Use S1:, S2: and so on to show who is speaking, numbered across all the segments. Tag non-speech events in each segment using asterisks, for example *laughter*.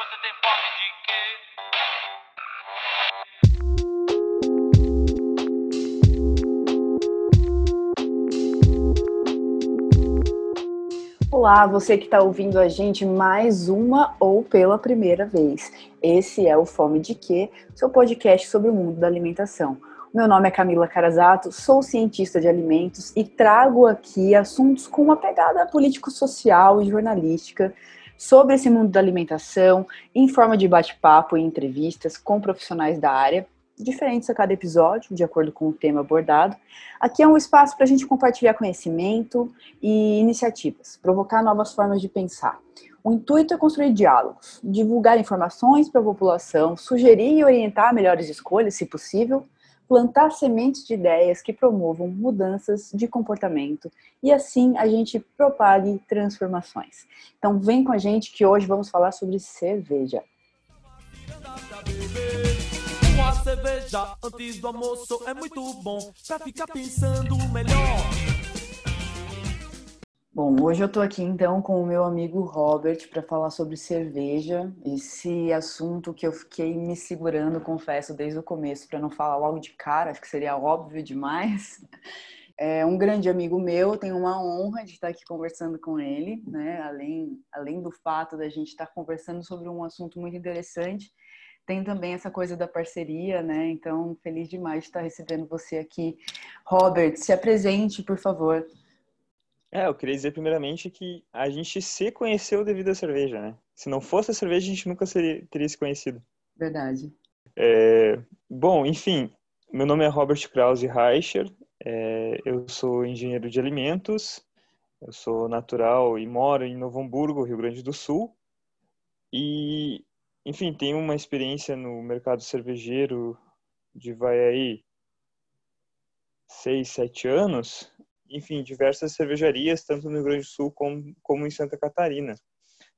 S1: você tem fome de quê?
S2: Olá, você que está ouvindo a gente mais uma ou pela primeira vez. Esse é o Fome de Quê, seu podcast sobre o mundo da alimentação. Meu nome é Camila Carazato, sou cientista de alimentos e trago aqui assuntos com uma pegada político-social e jornalística sobre esse mundo da alimentação, em forma de bate-papo e entrevistas com profissionais da área diferentes a cada episódio, de acordo com o tema abordado. Aqui é um espaço para a gente compartilhar conhecimento e iniciativas, provocar novas formas de pensar. O intuito é construir diálogos, divulgar informações para a população, sugerir e orientar melhores escolhas, se possível, plantar sementes de ideias que promovam mudanças de comportamento e assim a gente propague transformações. Então vem com a gente que hoje vamos falar sobre cerveja.
S3: Uma cerveja antes do almoço é muito bom ficar pensando melhor.
S2: Bom, hoje eu tô aqui então com o meu amigo Robert para falar sobre cerveja, esse assunto que eu fiquei me segurando, confesso, desde o começo para não falar logo de cara, acho que seria óbvio demais. *laughs* É um grande amigo meu, tenho uma honra de estar aqui conversando com ele, né? Além, além do fato da gente estar conversando sobre um assunto muito interessante, tem também essa coisa da parceria, né? Então, feliz demais de estar recebendo você aqui. Robert, se apresente, por favor.
S4: É, eu queria dizer primeiramente que a gente se conheceu devido à cerveja, né? Se não fosse a cerveja, a gente nunca seria, teria se conhecido.
S2: Verdade.
S4: É, bom, enfim, meu nome é Robert Krause Reicher, é, eu sou engenheiro de alimentos, eu sou natural e moro em Novo Hamburgo, Rio Grande do Sul, e, enfim, tenho uma experiência no mercado cervejeiro de vai aí seis, sete anos, enfim, diversas cervejarias, tanto no Rio Grande do Sul como, como em Santa Catarina.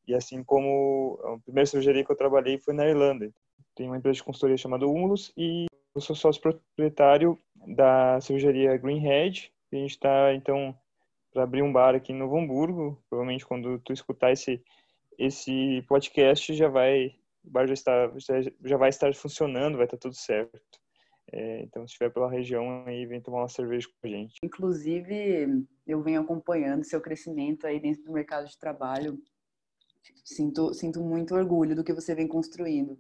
S4: E assim como a primeira cervejaria que eu trabalhei foi na Irlanda. Tem uma empresa de consultoria chamada Humulus e eu sou sócio proprietário da cervejaria Greenhead. A gente está, então, para abrir um bar aqui em Novo Hamburgo. Provavelmente quando tu escutar esse, esse podcast, já vai, o bar já, está, já, já vai estar funcionando, vai estar tudo certo. É, então, se estiver pela região aí, vem tomar uma cerveja com a gente.
S2: Inclusive, eu venho acompanhando seu crescimento aí dentro do mercado de trabalho. Sinto, sinto muito orgulho do que você vem construindo.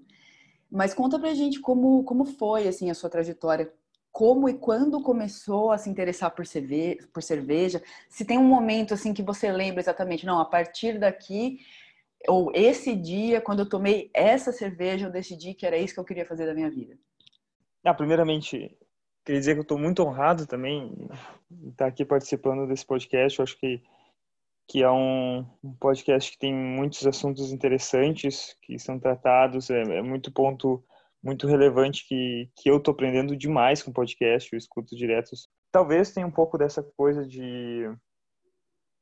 S2: Mas conta pra gente como, como foi assim a sua trajetória, como e quando começou a se interessar por cerveja, por cerveja, se tem um momento assim que você lembra exatamente, não, a partir daqui ou esse dia quando eu tomei essa cerveja, eu decidi que era isso que eu queria fazer da minha vida.
S4: Ah, primeiramente, queria dizer que eu estou muito honrado também estar aqui participando desse podcast. Eu acho que, que é um, um podcast que tem muitos assuntos interessantes que são tratados. É, é muito ponto muito relevante que, que eu estou aprendendo demais com podcast. Eu escuto direto. Talvez tenha um pouco dessa coisa de,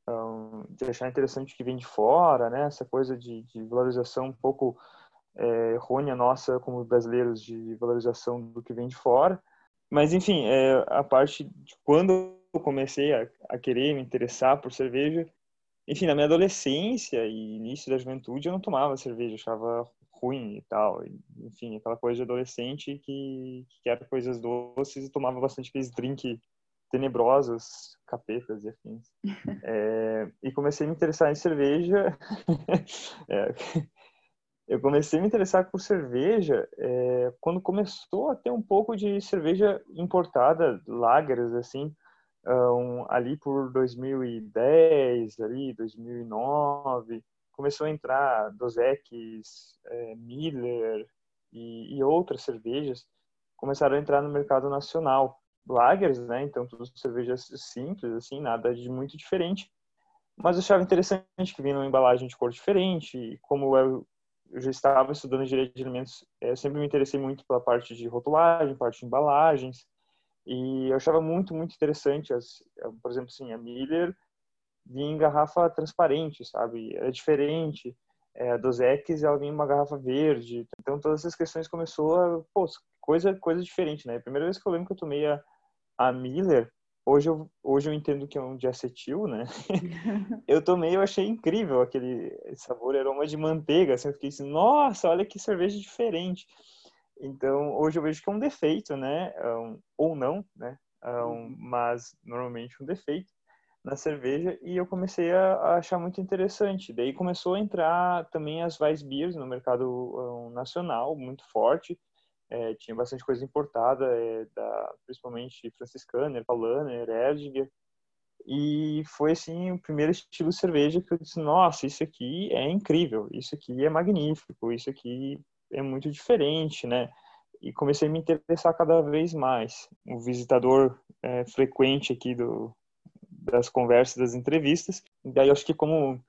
S4: um, de achar interessante o que vem de fora, né? Essa coisa de, de valorização um pouco é, errônea nossa como brasileiros de valorização do que vem de fora. Mas, enfim, é, a parte de quando eu comecei a, a, querer me interessar por cerveja, enfim, na minha adolescência e início da juventude eu não tomava cerveja, achava ruim e tal. Enfim, aquela coisa de adolescente que, que quer coisas doces e tomava bastante aqueles drinks tenebrosos, capetas e afins. *laughs* É, e comecei a me interessar em cerveja. *laughs* é, eu comecei a me interessar por cerveja é, quando começou a ter um pouco de cerveja importada, lagers, assim, um, ali por 2010, ali 2009, começou a entrar Dos Equis, é, Miller e, e, outras cervejas começaram a entrar no mercado nacional. Lagers, né? Então, tudo cervejas simples, assim, nada de muito diferente. Mas eu achava interessante que vinha uma embalagem de cor diferente, como eu eu já estava estudando direito de alimentos, eu sempre me interessei muito pela parte de rotulagem, parte de embalagens, e eu achava muito, muito interessante, as, por exemplo, assim, a Miller vinha em garrafa transparente, sabe? Era diferente. É, a Dos Equis, ela vinha em uma garrafa verde. Então, todas essas questões começou a, pô, coisa, coisa diferente, né? A primeira vez que eu lembro que eu tomei a, a Miller, hoje eu, hoje eu entendo que é um diacetil, né? *laughs* eu tomei, eu achei incrível aquele sabor, aroma de manteiga. Assim, eu fiquei assim, nossa, olha que cerveja diferente. Então, hoje eu vejo que é um defeito, né? Um, ou não, né? Um, mas normalmente um defeito na cerveja e eu comecei a, a, achar muito interessante. Daí começou a entrar também as Weissbiers no mercado um, nacional, muito forte. É, tinha bastante coisa importada, é, da, principalmente franciscana, Paulaner, Erdinger. E foi assim o primeiro estilo de cerveja que eu disse: nossa, isso aqui é incrível, isso aqui é magnífico, isso aqui é muito diferente, né? E comecei a me interessar cada vez mais. O visitador é, frequente aqui do, das conversas, das entrevistas. E daí acho que como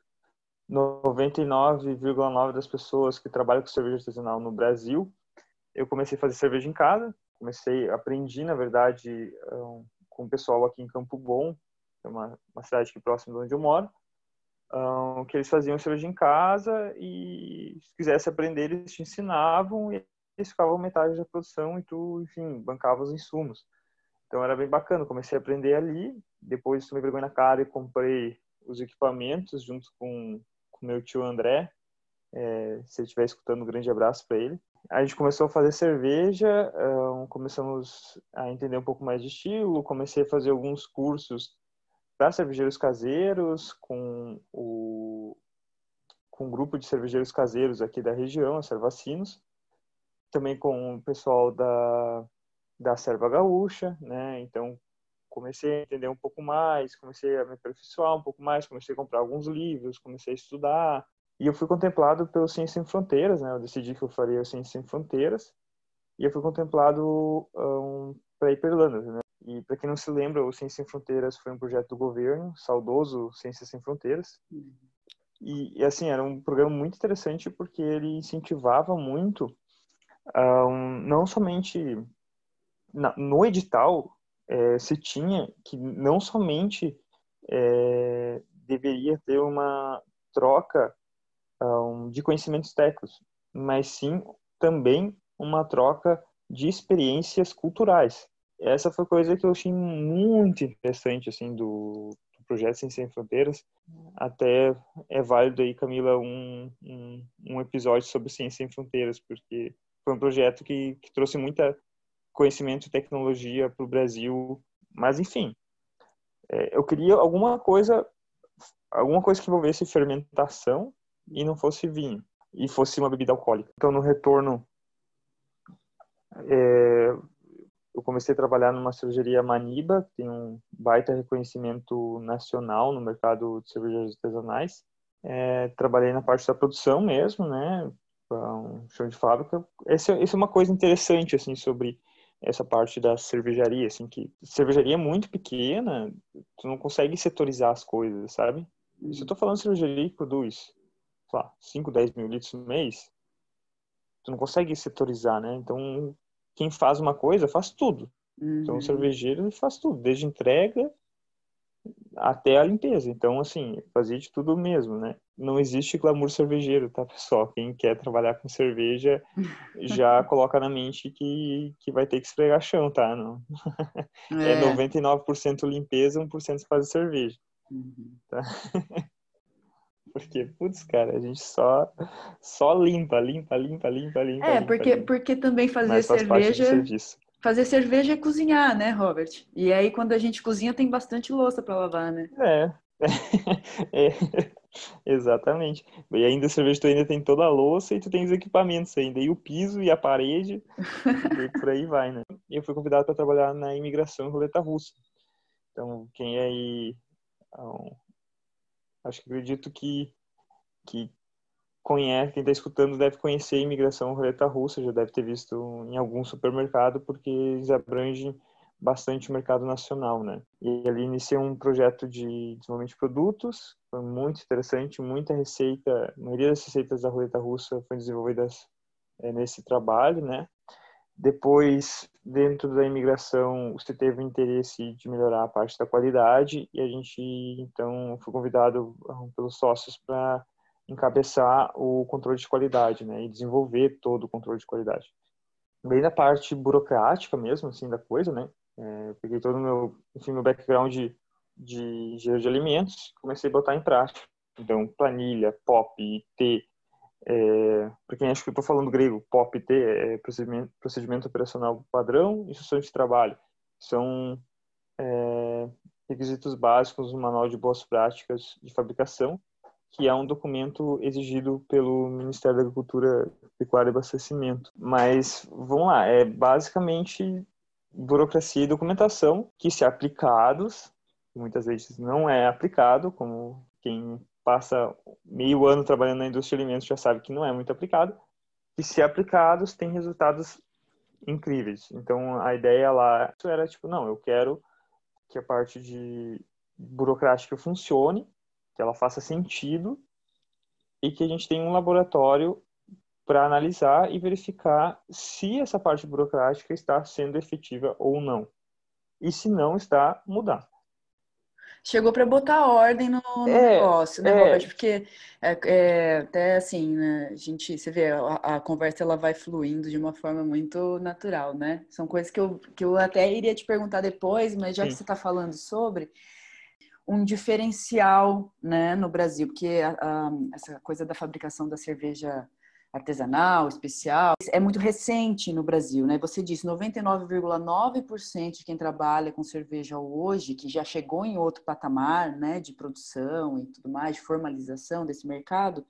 S4: 99,9% das pessoas que trabalham com cerveja artesanal no Brasil, eu comecei a fazer cerveja em casa. Comecei, aprendi, na verdade, um, com o pessoal aqui em Campo Bom, que é uma, uma cidade aqui próxima de onde eu moro, um, que eles faziam cerveja em casa e se quisesse aprender, eles te ensinavam e eles ficavam metade da produção e tu, enfim, bancava os insumos. Então era bem bacana, comecei a aprender ali, depois tomei vergonha na cara e comprei os equipamentos junto com o meu tio André, é, se ele estiver escutando, um grande abraço para ele. A gente começou a fazer cerveja, um, começamos a entender um pouco mais de estilo, comecei a fazer alguns cursos para cervejeiros caseiros com o com um grupo de cervejeiros caseiros aqui da região, a Servacinos, também com o pessoal da da Serva Gaúcha, né? Então comecei a entender um pouco mais, comecei a me aperfeiçoar um pouco mais, comecei a comprar alguns livros, comecei a estudar e eu fui contemplado pelo Ciência Sem Fronteiras, né? Eu decidi que eu faria o Ciência Sem Fronteiras e eu fui contemplado um, para ir para Irlanda, né? E para quem não se lembra, o Ciência Sem Fronteiras foi um projeto do governo, saudoso Ciência Sem Fronteiras. E, e, assim, era um programa muito interessante porque ele incentivava muito um, não somente na, no edital é, se tinha que não somente é, deveria ter uma troca um, de conhecimentos técnicos, mas sim também uma troca de experiências culturais. Essa foi coisa que eu achei muito interessante assim do, do projeto Sem Sem Fronteiras. Até é válido aí, Camila, um, um, um episódio sobre Ciência Sem Fronteiras, porque foi um projeto que, que trouxe muita conhecimento e tecnologia para o Brasil. Mas, enfim, é, eu queria alguma coisa, alguma coisa que envolvesse fermentação e não fosse vinho, e fosse uma bebida alcoólica. Então, no retorno, é, eu comecei a trabalhar numa cervejaria Maniba, que tem um baita reconhecimento nacional no mercado de cervejas artesanais. É, trabalhei na parte da produção mesmo, né, um chão de fábrica. Essa, é uma coisa interessante, assim, sobre essa parte da cervejaria, assim, que cervejaria é muito pequena, tu não consegue setorizar as coisas, sabe? Se eu tô falando de cervejaria que produz, sei lá, 5, 10 mil litros no mês, tu não consegue setorizar, né? Então, quem faz uma coisa, faz tudo. Uhum. Então, o cervejeiro faz tudo, desde entrega até a limpeza. Então, assim, fazia de tudo mesmo, né? Não existe glamour cervejeiro, tá, pessoal? Quem quer trabalhar com cerveja *laughs* já coloca na mente que, que vai ter que esfregar chão, tá? Não. *laughs* É, é 99% limpeza, 1% faz cerveja. Uhum. Tá? *laughs* Porque, putz, cara, a gente só, só limpa, limpa, limpa, limpa, limpa.
S2: É,
S4: limpa,
S2: porque,
S4: limpa.
S2: porque também fazer cerveja fazer cerveja é cozinhar, né, Robert? E aí, quando a gente cozinha, tem bastante louça para lavar, né?
S4: É. *laughs* é. Exatamente. E ainda a cerveja tu ainda tem toda a louça e tu tem os equipamentos ainda, e o piso e a parede, *laughs* e por aí vai, né? Eu fui convidado para trabalhar na imigração em roleta russa. Então, quem é aí. Acho que acredito que, que conhece, quem está escutando deve conhecer a imigração roleta russa, já deve ter visto em algum supermercado, porque eles abrangem bastante o mercado nacional, né? E ali iniciei um projeto de desenvolvimento de produtos, foi muito interessante, muita receita, a maioria das receitas da roleta russa foi desenvolvidas é, nesse trabalho, né? Depois, dentro da imigração, você teve o interesse de melhorar a parte da qualidade e a gente, então, foi convidado pelos sócios para encabeçar o controle de qualidade, né, e desenvolver todo o controle de qualidade. Bem na parte burocrática mesmo, assim, da coisa, né, É, peguei todo o meu, enfim, meu background de, de engenheiro de alimentos, comecei a botar em prática. Então, planilha, POP, T, é, para quem acha que estou falando grego, POP, T é procedimento, procedimento operacional padrão, instruções de trabalho. São é, requisitos básicos do Manual de Boas Práticas de Fabricação, que é um documento exigido pelo Ministério da Agricultura, Pecuária e Abastecimento. Mas, vamos lá, é basicamente burocracia e documentação que, se aplicados, muitas vezes não é aplicado, como quem passa meio ano trabalhando na indústria de alimentos já sabe que não é muito aplicado, e se aplicados tem resultados incríveis. Então a ideia lá era tipo, não, eu quero que a parte de burocrática funcione, que ela faça sentido e que a gente tenha um laboratório para analisar e verificar se essa parte burocrática está sendo efetiva ou não. E se não está, mudar
S2: chegou para botar ordem no, no é, negócio, né, é. Robert? Porque é, é, até assim, né, a gente, você vê, a, a, conversa ela vai fluindo de uma forma muito natural, né? São coisas que eu, que eu até iria te perguntar depois, mas já Sim. que você está falando sobre um diferencial, né, no Brasil, porque a, a, essa coisa da fabricação da cerveja artesanal, especial, é muito recente no Brasil, né? Você disse 99,9% de quem trabalha com cerveja hoje, que já chegou em outro patamar, né, de produção e tudo mais, de formalização desse mercado,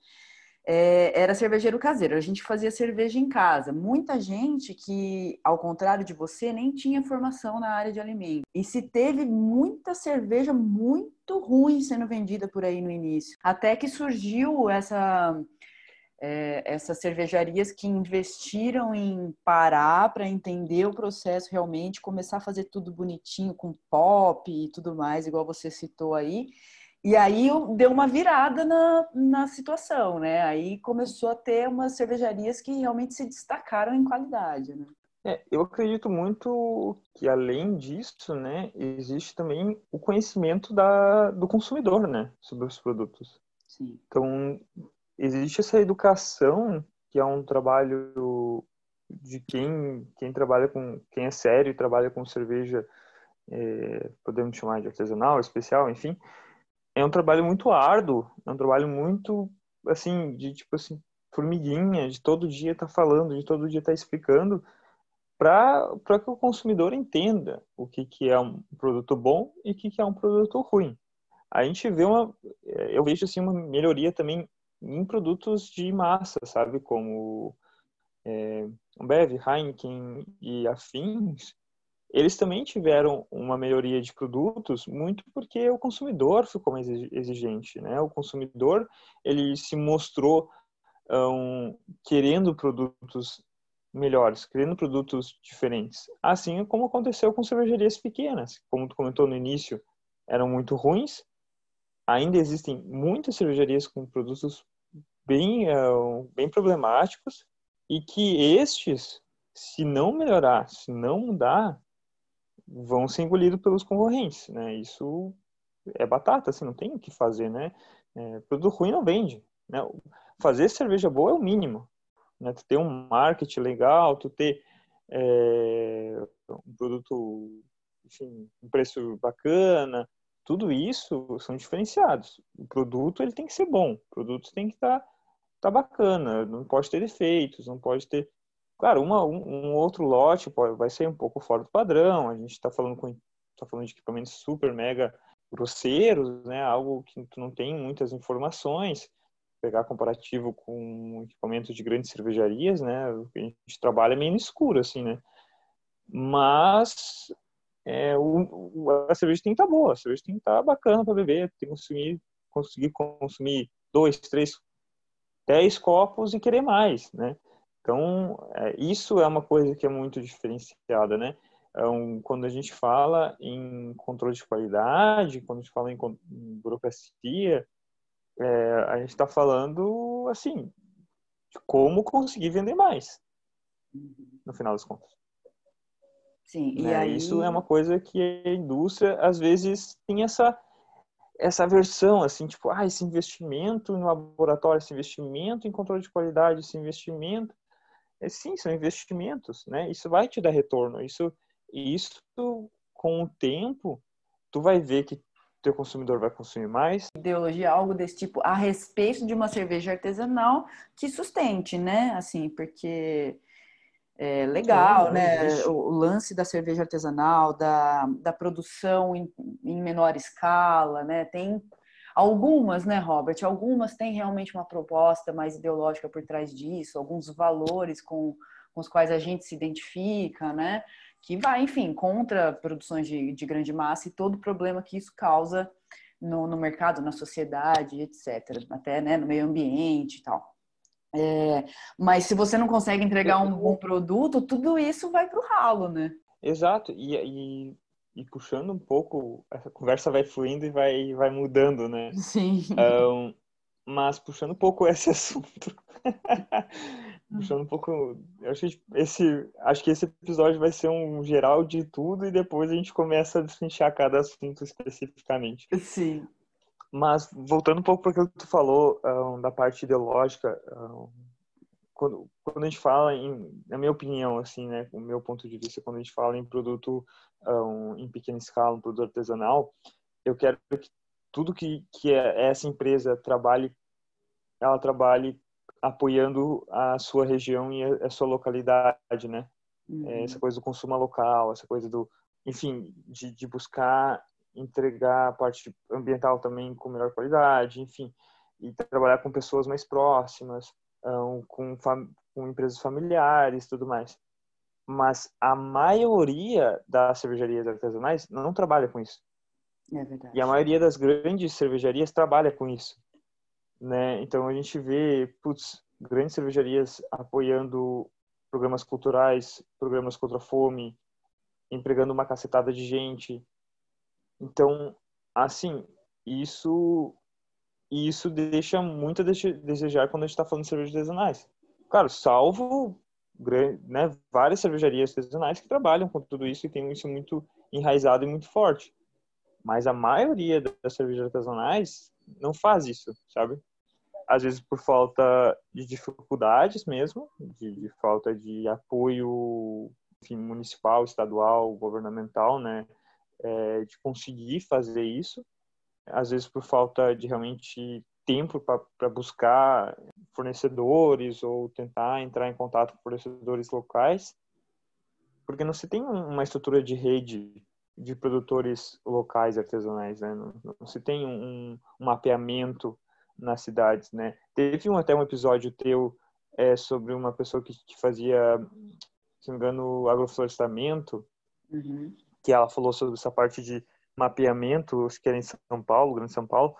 S2: é, era cervejeiro caseiro. A gente fazia cerveja em casa. Muita gente que, ao contrário de você, nem tinha formação na área de alimentos. E se teve muita cerveja muito ruim sendo vendida por aí no início. Até que surgiu essa é, essas cervejarias que investiram em parar para entender o processo realmente, começar a fazer tudo bonitinho, com pop e tudo mais, igual você citou aí. E aí deu uma virada na, na situação, né? Aí começou a ter umas cervejarias que realmente se destacaram em qualidade, né?
S4: É, eu acredito muito que além disso, né, existe também o conhecimento da, do consumidor, né, sobre os produtos.
S2: Sim.
S4: Então, existe essa educação que é um trabalho de quem quem trabalha com quem é sério e trabalha com cerveja é, podemos chamar de artesanal especial enfim é um trabalho muito árduo é um trabalho muito assim de tipo assim formiguinha de todo dia estar tá falando de todo dia estar tá explicando para que o consumidor entenda o que que é um produto bom e o que que é um produto ruim. A gente vê uma eu vejo assim uma melhoria também em produtos de massa, sabe? Como é, Bev, Heineken e afins, eles também tiveram uma melhoria de produtos muito porque o consumidor ficou mais exigente, né? O consumidor, ele se mostrou um, querendo produtos melhores, querendo produtos diferentes. Assim como aconteceu com cervejarias pequenas, como tu comentou no início, eram muito ruins. Ainda existem muitas cervejarias com produtos bem, uh, bem problemáticos e que estes, se não melhorar, se não mudar, vão ser engolidos pelos concorrentes, né? Isso é batata, assim, não tem o que fazer, né? É, produto ruim não vende, né? Fazer cerveja boa é o mínimo, né? Tu ter um marketing legal, tu ter é, um produto, enfim, um preço bacana, tudo isso são diferenciados. O produto ele tem que ser bom, o produto tem que estar tá bacana, não pode ter defeitos, não pode ter. Claro, uma, um, um outro lote pode, vai ser um pouco fora do padrão, a gente está falando, com, tá falando de equipamentos super mega grosseiros, né? algo que tu não tem muitas informações. Pegar comparativo com equipamentos de grandes cervejarias, né? A gente trabalha meio no escuro, assim, né? Mas é, o, a cerveja tem que estar tá boa, a cerveja tem que estar tá bacana para beber, tem que conseguir consumir dois, três, 10 copos e querer mais, né? Então, é, isso é uma coisa que é muito diferenciada, né? Então, quando a gente fala em controle de qualidade, quando a gente fala em, em burocracia, é, a gente está falando, assim, de como conseguir vender mais, no final das contas.
S2: Sim, e
S4: né?
S2: aí...
S4: Isso é uma coisa que a indústria, às vezes, tem essa essa versão, assim, tipo, ah, esse investimento no laboratório, esse investimento em controle de qualidade, esse investimento. É, sim, são investimentos, né? Isso vai te dar retorno. Isso, isso com o tempo, tu vai ver que teu consumidor vai consumir mais.
S2: Ideologia, algo desse tipo, a respeito de uma cerveja artesanal que sustente, né? Assim, porque é legal, né? O, o lance da cerveja artesanal, da, da produção em, em menor escala, né? Tem algumas, né, Robert? Algumas têm realmente uma proposta mais ideológica por trás disso, alguns valores com, com os quais a gente se identifica, né? Que vai, enfim, contra produções de, de grande massa e todo o problema que isso causa no, no mercado, na sociedade, etc. Até né, no meio ambiente e tal. É, mas se você não consegue entregar um bom produto, tudo isso vai para o ralo, né?
S4: Exato, e, e, e puxando um pouco, essa conversa vai fluindo e vai, vai mudando, né?
S2: Sim.
S4: Um, mas puxando um pouco esse *laughs* assunto, puxando um pouco, acho que esse, acho que esse episódio vai ser um geral de tudo e depois a gente começa a destrinchar cada assunto especificamente.
S2: Sim.
S4: Mas voltando um pouco para aquilo que tu falou um, da parte ideológica, um, quando, quando a gente fala em, na minha opinião, assim, né, o meu ponto de vista, quando a gente fala em produto um, em pequena escala, um produto artesanal, eu quero que tudo que, que essa empresa trabalhe, ela trabalhe apoiando a sua região e a, a sua localidade, né?
S2: Uhum.
S4: Essa coisa do consumo local, essa coisa do, enfim, de, de buscar entregar a parte ambiental também com melhor qualidade, enfim, e trabalhar com pessoas mais próximas, com, com empresas familiares, tudo mais. Mas a maioria das cervejarias artesanais não trabalha com isso.
S2: É verdade.
S4: E a maioria das grandes cervejarias trabalha com isso. Né? Então a gente vê, putz, grandes cervejarias apoiando programas culturais, programas contra a fome, empregando uma cacetada de gente. Então, assim, isso isso deixa muito a desejar quando a gente está falando de cervejas artesanais. Claro, salvo né, várias cervejarias artesanais que trabalham com tudo isso e tem isso muito enraizado e muito forte. Mas a maioria das cervejas artesanais não faz isso, sabe? Às vezes por falta de dificuldades mesmo, de, de falta de apoio enfim, municipal, estadual, governamental, né? É, de conseguir fazer isso. Às vezes por falta de realmente tempo para buscar fornecedores ou tentar entrar em contato com fornecedores locais, porque não se tem uma estrutura de rede de produtores locais artesanais, né? Não, não se tem um, um, mapeamento nas cidades, né? Teve um, até um episódio teu é, sobre uma pessoa que, que fazia, se não me engano, agroflorestamento,
S2: uhum.
S4: Que ela falou sobre essa parte de mapeamento, acho que era em São Paulo, Grande São Paulo,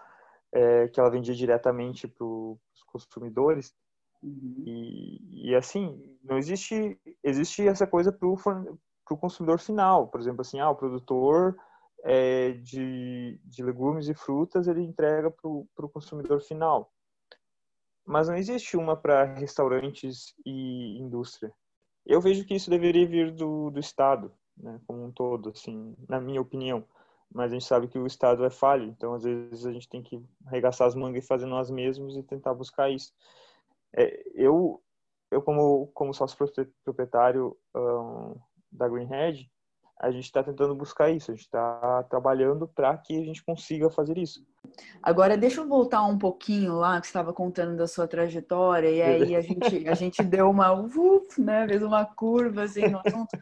S4: é, que ela vendia diretamente para os consumidores.
S2: Uhum.
S4: E, e assim, não existe, existe essa coisa para o consumidor final. Por exemplo, assim, ah, o produtor é, de, de legumes e frutas ele entrega para o consumidor final. Mas não existe uma para restaurantes e indústria. Eu vejo que isso deveria vir do, do Estado, né, como um todo, assim, na minha opinião. Mas a gente sabe que o Estado é falho, então às vezes a gente tem que arregaçar as mangas e fazer nós mesmos e tentar buscar isso. É, eu, eu como, como sócio proprietário um, da Greenhead, a gente está tentando buscar isso, a gente está trabalhando para que a gente consiga fazer isso.
S2: Agora, deixa eu voltar um pouquinho lá, que você estava contando da sua trajetória, e aí a *laughs* gente, a gente deu uma, uf, né, fez uma curva assim, no assunto,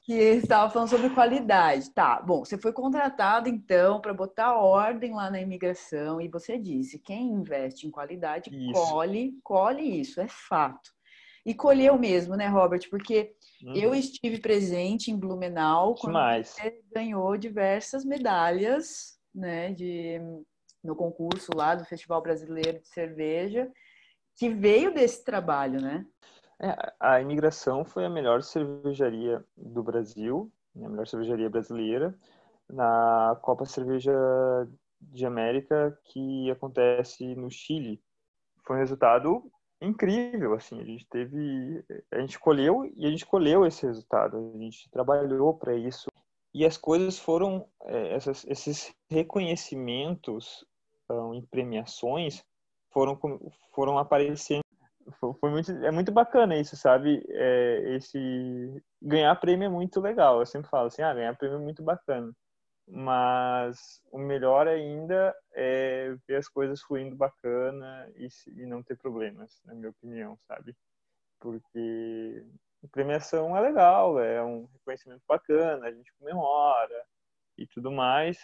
S2: que estava falando sobre qualidade. Tá, bom, você foi contratado então para botar ordem lá na imigração, e você disse: quem investe em qualidade
S4: Isso.
S2: colhe, colhe isso, é fato. E colheu mesmo, né, Robert? Porque
S4: Uhum.
S2: eu estive presente em Blumenau quando
S4: Demais.
S2: você ganhou diversas medalhas, né, de no concurso lá do Festival Brasileiro de Cerveja, que veio desse trabalho, né?
S4: É, a imigração foi a melhor cervejaria do Brasil, né, a melhor cervejaria brasileira, na Copa Cerveja de América que acontece no Chile. Foi um resultado incrível, assim, a gente teve, a gente colheu e a gente colheu esse resultado, a gente trabalhou para isso e as coisas foram, é, essas, esses reconhecimentos um, em premiações foram, foram aparecendo foi muito, é muito bacana isso, sabe? É, esse ganhar prêmio é muito legal. Eu sempre falo assim, ah, ganhar prêmio é muito bacana. Mas o melhor ainda é ver as coisas fluindo bacana e, e não ter problemas, na minha opinião, sabe? Porque premiação é legal, é um reconhecimento bacana, a gente comemora e tudo mais,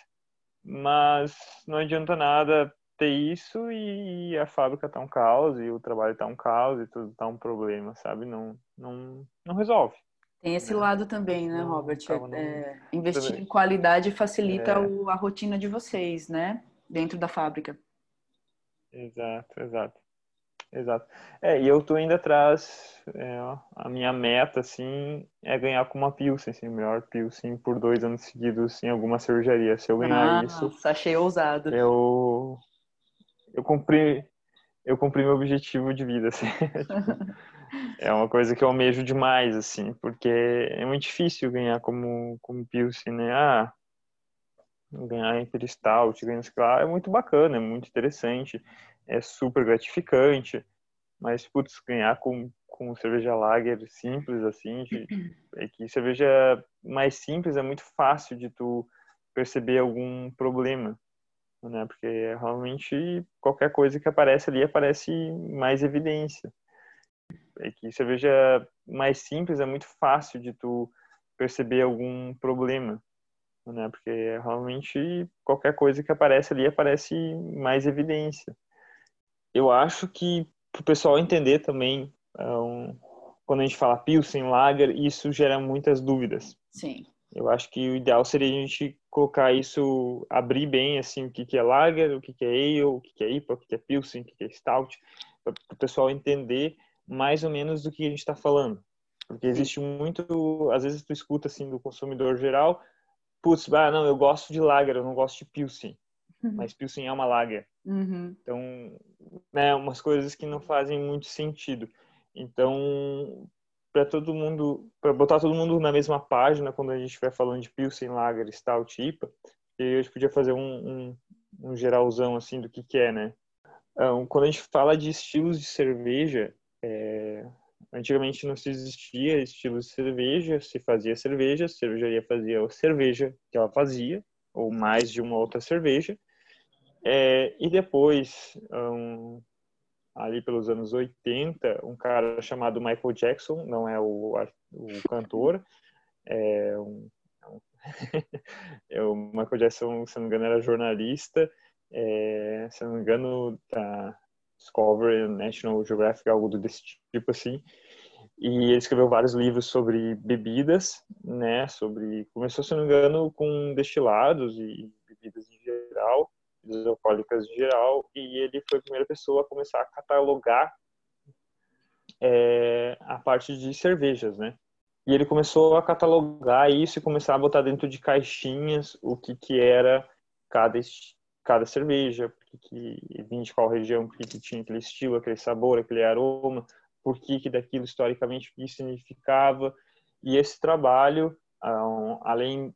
S4: mas não adianta nada ter isso e a fábrica tá um caos e o trabalho tá um caos e tudo tá um problema, sabe? Não, não, não resolve.
S2: Tem esse
S4: né?
S2: lado também, né, Robert?
S4: calma, não-
S2: É, investir
S4: também.
S2: em qualidade facilita
S4: É.
S2: o- a rotina de vocês, né? Dentro da fábrica.
S4: Exato, exato. Exato. É, e eu tô indo atrás, é, a minha meta, assim, é ganhar com uma Pilsen, assim, o melhor Pilsen por dois anos seguidos em alguma cervejaria. Se eu ganhar
S2: Ah,
S4: isso,
S2: achei ousado.
S4: eu, eu cumpri, eu cumpri meu objetivo de vida, assim. *laughs* É uma coisa que eu almejo demais, assim, porque é muito difícil ganhar como, como Pilsen, né? Ah, ganhar Imperial Stout, ganhar lá, é muito bacana, é muito interessante, é super gratificante, mas, putz, ganhar com, com cerveja lager simples, assim, de, *clears throat* é que cerveja mais simples é muito fácil de tu perceber algum problema, né? Porque realmente qualquer coisa que aparece ali aparece mais evidência. É que cerveja mais simples é muito fácil de tu perceber algum problema, né? Porque realmente qualquer coisa que aparece ali aparece mais evidência. Eu acho que para o pessoal entender também, um, quando a gente fala Pilsen, Lager, isso gera muitas dúvidas.
S2: Sim.
S4: Eu acho que o ideal seria a gente colocar isso, abrir bem assim o que que é Lager, o que que é Ale, o que que é IPA, o que que é Pilsen, o que que é Stout, para o pessoal entender mais ou menos do que a gente está falando. Porque existe muito, às vezes tu escuta assim do consumidor geral, putz, ah, não, eu gosto de Lager, eu não gosto de Pilsen, mas Pilsen é uma Lager.
S2: Uhum.
S4: Então, né, umas coisas que não fazem muito sentido. Então, para todo mundo, para botar todo mundo na mesma página quando a gente estiver falando de Pilsen, Lager, Stout, IPA, e a gente podia fazer um, um, um geralzão assim do que que é, né? Então, quando a gente fala de estilos de cerveja, é, antigamente não se existia estilos de cerveja, se fazia cerveja, a cervejaria fazia a cerveja que ela fazia, ou mais de uma outra cerveja, é, e depois, um, ali pelos anos 80, um cara chamado Michael Jackson, não é o, o cantor, é um, *laughs* é o Michael Jackson, se não me engano, era jornalista, é, se não me engano, da Discovery, National Geographic, algo desse tipo assim. E ele escreveu vários livros sobre bebidas, né? Sobre começou, se não me engano, com destilados e bebidas em geral, bebidas alcoólicas em geral. E ele foi a primeira pessoa a começar a catalogar é, a parte de cervejas, né? E ele começou a catalogar isso e começar a botar dentro de caixinhas o que que era cada cada cerveja, porque que vinha de qual região, porque que tinha aquele estilo, aquele sabor, aquele aroma, por que que daquilo historicamente o que significava. E esse trabalho, além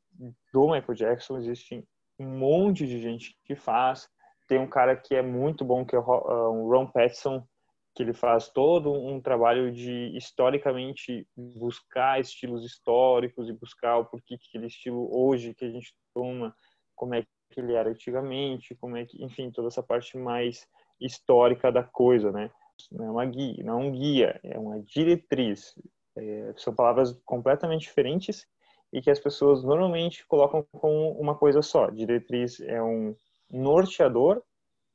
S4: do Michael Jackson, existe um monte de gente que faz. Tem um cara que é muito bom, que é o Ron Patterson, que ele faz todo um trabalho de historicamente buscar estilos históricos e buscar o porquê que aquele estilo hoje que a gente toma, como é que ele era antigamente, como é que, enfim, toda essa parte mais histórica da coisa, né? Não é uma guia, não é um guia, é uma diretriz. É, são palavras completamente diferentes e que as pessoas normalmente colocam como uma coisa só. Diretriz é um norteador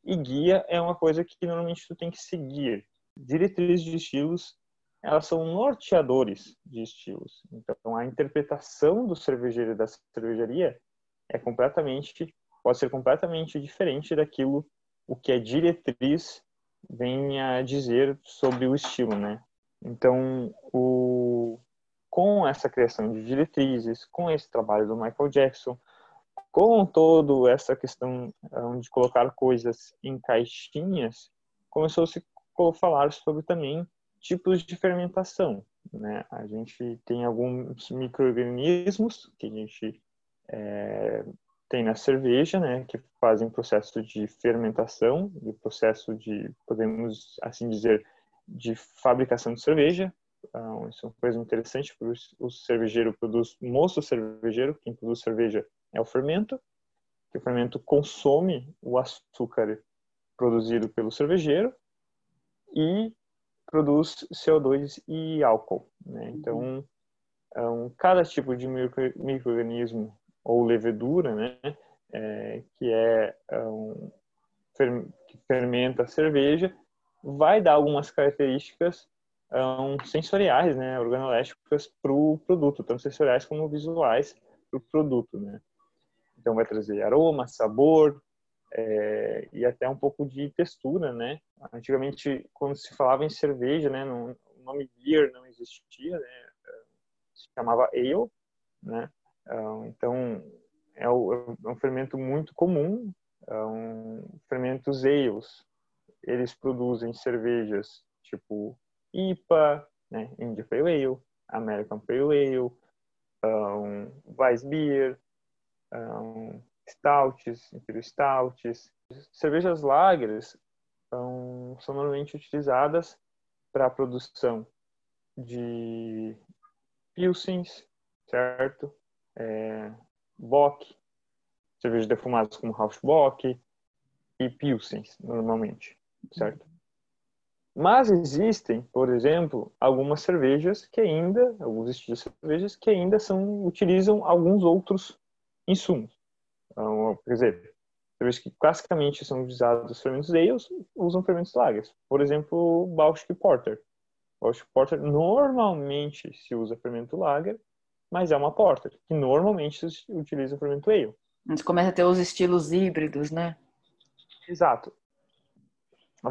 S4: e guia é uma coisa que normalmente tu tem que seguir. Diretrizes de estilos, elas são norteadores de estilos. Então, a interpretação do cervejeiro e da cervejaria é completamente, pode ser completamente diferente daquilo o que a diretriz vem a dizer sobre o estilo, né? Então, o, com essa criação de diretrizes, com esse trabalho do Michael Jackson, com toda essa questão de colocar coisas em caixinhas, começou-se a falar sobre também tipos de fermentação, né? A gente tem alguns micro-organismos que a gente é, tem na cerveja, né, que fazem processo de fermentação, de processo de, podemos assim dizer, de fabricação de cerveja. Então, isso é uma coisa interessante, porque o cervejeiro produz, o moço cervejeiro, quem produz cerveja é o fermento, que o fermento consome o açúcar produzido pelo cervejeiro e produz CO2 e álcool. Né? Então, um, cada tipo de microorganismo ou levedura, né, é, que é um, que fermenta a cerveja, vai dar algumas características um, sensoriais, né, organolépticas para o produto, tanto sensoriais como visuais para o produto, né. Então vai trazer aroma, sabor é, e até um pouco de textura, né. Antigamente, quando se falava em cerveja, né, o nome beer não existia, né, se chamava ale, né. Então é, é um fermento muito comum, é um fermentos ales. Eles produzem cervejas tipo IPA, né, India Pale Ale, American Pale Ale, um, Weissbier, um, Stouts, Imperial Stouts. Cervejas lagers um, são normalmente utilizadas para a produção de pilsens, certo? É, Bock, cervejas defumadas como Bock e pilsens, normalmente, certo? Mas existem, por exemplo, algumas cervejas que ainda, alguns estilos de cervejas que ainda são, utilizam alguns outros insumos. Então, por exemplo, cervejas que classicamente são utilizados fermentos ales usam fermentos lagers. Por exemplo, Baltic Porter. Baltic Porter normalmente se usa fermento lager, mas é uma porter, que normalmente se utiliza fermento ale.
S2: A gente começa a ter os estilos híbridos, né?
S4: Exato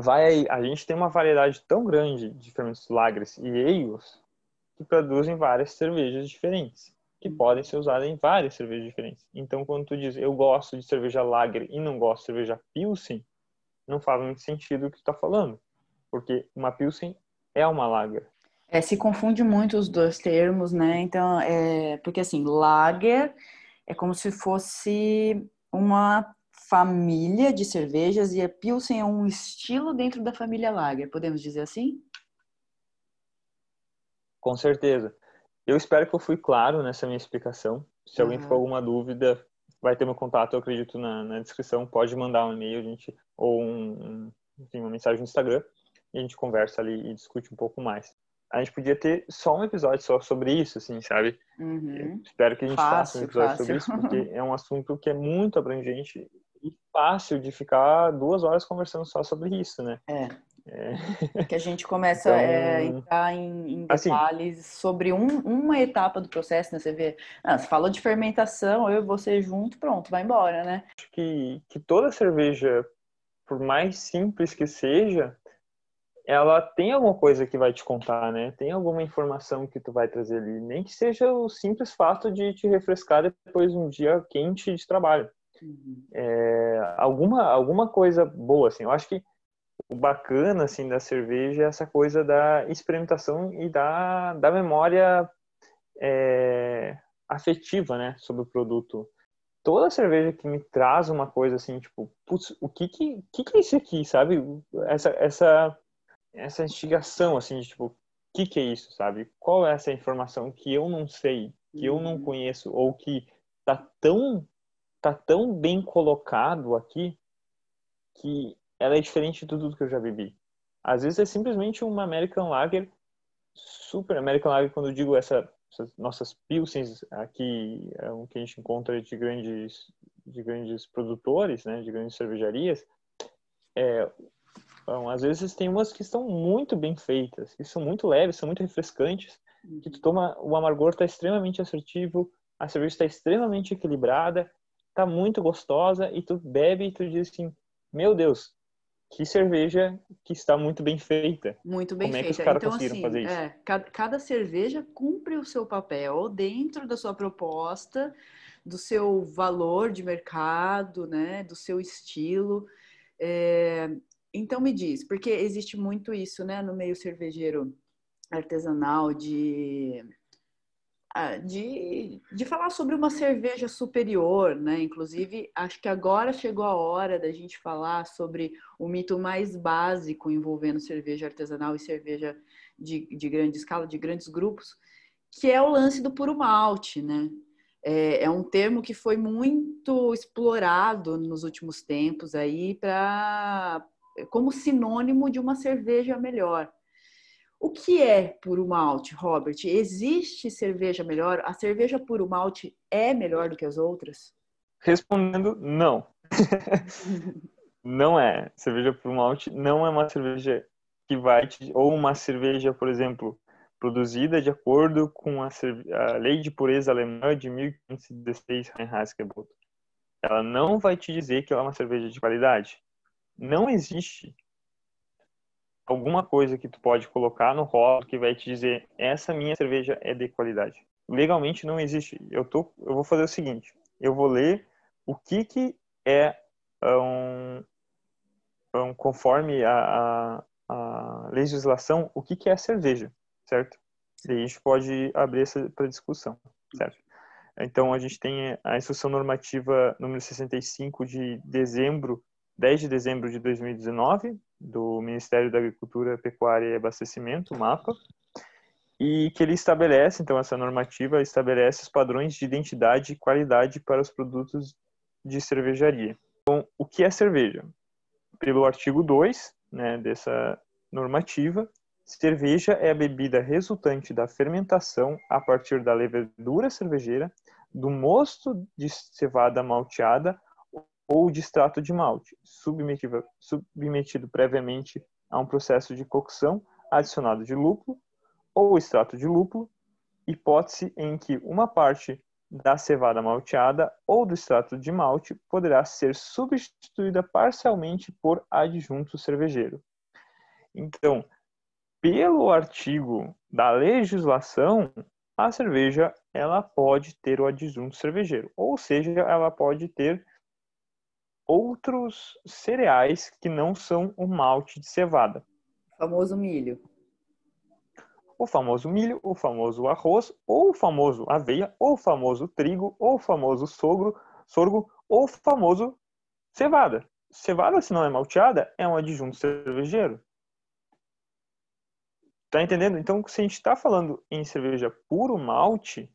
S4: vai a gente tem uma variedade tão grande de fermentos lagres e eios que produzem várias cervejas diferentes, que hum. podem ser usadas em várias cervejas diferentes. Então, quando tu diz eu gosto de cerveja lager e não gosto de cerveja pilsen, não faz muito sentido o que tu está falando, porque uma pilsen é uma lager.
S2: É, se confunde muito os dois termos, né? Então, é, porque assim, lager é como se fosse uma família de cervejas e a Pilsen é um estilo dentro da família Lager, podemos dizer assim?
S4: Com certeza. Eu espero que eu fui claro nessa minha explicação. Se alguém ficou alguma dúvida, vai ter meu contato, eu acredito, na, na descrição. Pode mandar um e-mail, a gente, ou um, um, enfim, uma mensagem no Instagram, e a gente conversa ali e discute um pouco mais. A gente podia ter só um episódio só sobre isso, assim, sabe?
S2: Uhum.
S4: Espero que a gente
S2: fácil,
S4: faça um episódio
S2: fácil.
S4: sobre isso, *laughs* porque é um assunto que é muito abrangente e fácil de ficar duas horas conversando só sobre isso, né?
S2: É.
S4: É. *laughs*
S2: Que a gente começa
S4: Então,
S2: é, a entrar em, em
S4: assim-
S2: detalhes sobre um- uma etapa do processo, né? Você vê, ah, você falou de fermentação, eu e você junto, pronto, vai embora, né?
S4: Acho que, que toda cerveja, por mais simples que seja, ela tem alguma coisa que vai te contar, né? Tem alguma informação que tu vai trazer ali, nem que seja o simples fato de te refrescar depois de um dia quente de trabalho. É, alguma alguma coisa boa, assim. Eu acho que o bacana, assim, da cerveja é essa coisa da experimentação e da, da memória é, afetiva, né, sobre o produto. Toda cerveja que me traz uma coisa assim, tipo, putz, o que que, que que é isso aqui, sabe? Essa, essa, essa instigação, assim, de, tipo, o que que é isso, sabe? Qual é essa informação que eu não sei, que eu não
S2: Uhum.
S4: conheço, ou que tá tão, tá tão bem colocado aqui que ela é diferente de tudo que eu já bebi. Às vezes é simplesmente uma American Lager, super American Lager, quando eu digo essa, essas nossas pilsens aqui, é o que a gente encontra de grandes, de grandes produtores, né, de grandes cervejarias, é, bom, às vezes tem umas que estão muito bem feitas, que são muito leves, são muito refrescantes, que tu toma, o amargor está extremamente assertivo, a cerveja está extremamente equilibrada, está muito gostosa, e tu bebe e tu diz assim, meu Deus, que cerveja que está muito bem feita.
S2: Muito bem
S4: Como é que os
S2: feita.
S4: caras
S2: então,
S4: conseguiram
S2: assim,
S4: fazer isso?
S2: é, cada, cada cerveja cumpre o seu papel dentro da sua proposta, do seu valor de mercado, né, do seu estilo. É, então me diz, porque existe muito isso, né, no meio cervejeiro artesanal de ah, de, de falar sobre uma cerveja superior, né? Inclusive, acho que agora chegou a hora da gente falar sobre o mito mais básico envolvendo cerveja artesanal e cerveja de, de grande escala, de grandes grupos, que é o lance do puro malte, né? É, é um termo que foi muito explorado nos últimos tempos aí para como sinônimo de uma cerveja melhor. O que é puro malte, Robert? Existe cerveja melhor? A cerveja puro malte é melhor do que as outras?
S4: Respondendo, não. *laughs* não é. Cerveja puro malte não é uma cerveja que vai te... ou uma cerveja, por exemplo, produzida de acordo com a, cerve... a lei de pureza alemã de 1516 Reinheitsgebot. Ela não vai te dizer que ela é uma cerveja de qualidade. Não existe alguma coisa que tu pode colocar no rótulo que vai te dizer essa minha cerveja é de qualidade. Legalmente não existe. Eu tô, eu vou fazer o seguinte. Eu vou ler o que que é um, um conforme a, a, a, legislação, o que que é cerveja, certo? E a gente pode abrir essa para discussão, certo? Então a gente tem a instrução normativa número 65 de dezembro 10 de dezembro de 2019, do Ministério da Agricultura, Pecuária e Abastecimento, MAPA, e que ele estabelece, então, essa normativa estabelece os padrões de identidade e qualidade para os produtos de cervejaria. Então, o que é cerveja? Pelo artigo 2 né, dessa normativa, cerveja é a bebida resultante da fermentação a partir da levedura cervejeira, do mosto de cevada malteada ou de extrato de malte, submetido, submetido previamente a um processo de cocção adicionado de lúpulo ou extrato de lúpulo, hipótese em que uma parte da cevada malteada ou do extrato de malte poderá ser substituída parcialmente por adjunto cervejeiro. Então, pelo artigo da legislação, a cerveja ela pode ter o adjunto cervejeiro, ou seja, ela pode ter outros cereais que não são o malte de cevada.
S2: O famoso milho.
S4: O famoso milho, o famoso arroz, ou o famoso aveia, ou o famoso trigo, ou o famoso sogro, sorgo, ou o famoso cevada. Cevada, se não é malteada, é um adjunto cervejeiro. Tá entendendo? Então, se a gente está falando em cerveja puro malte,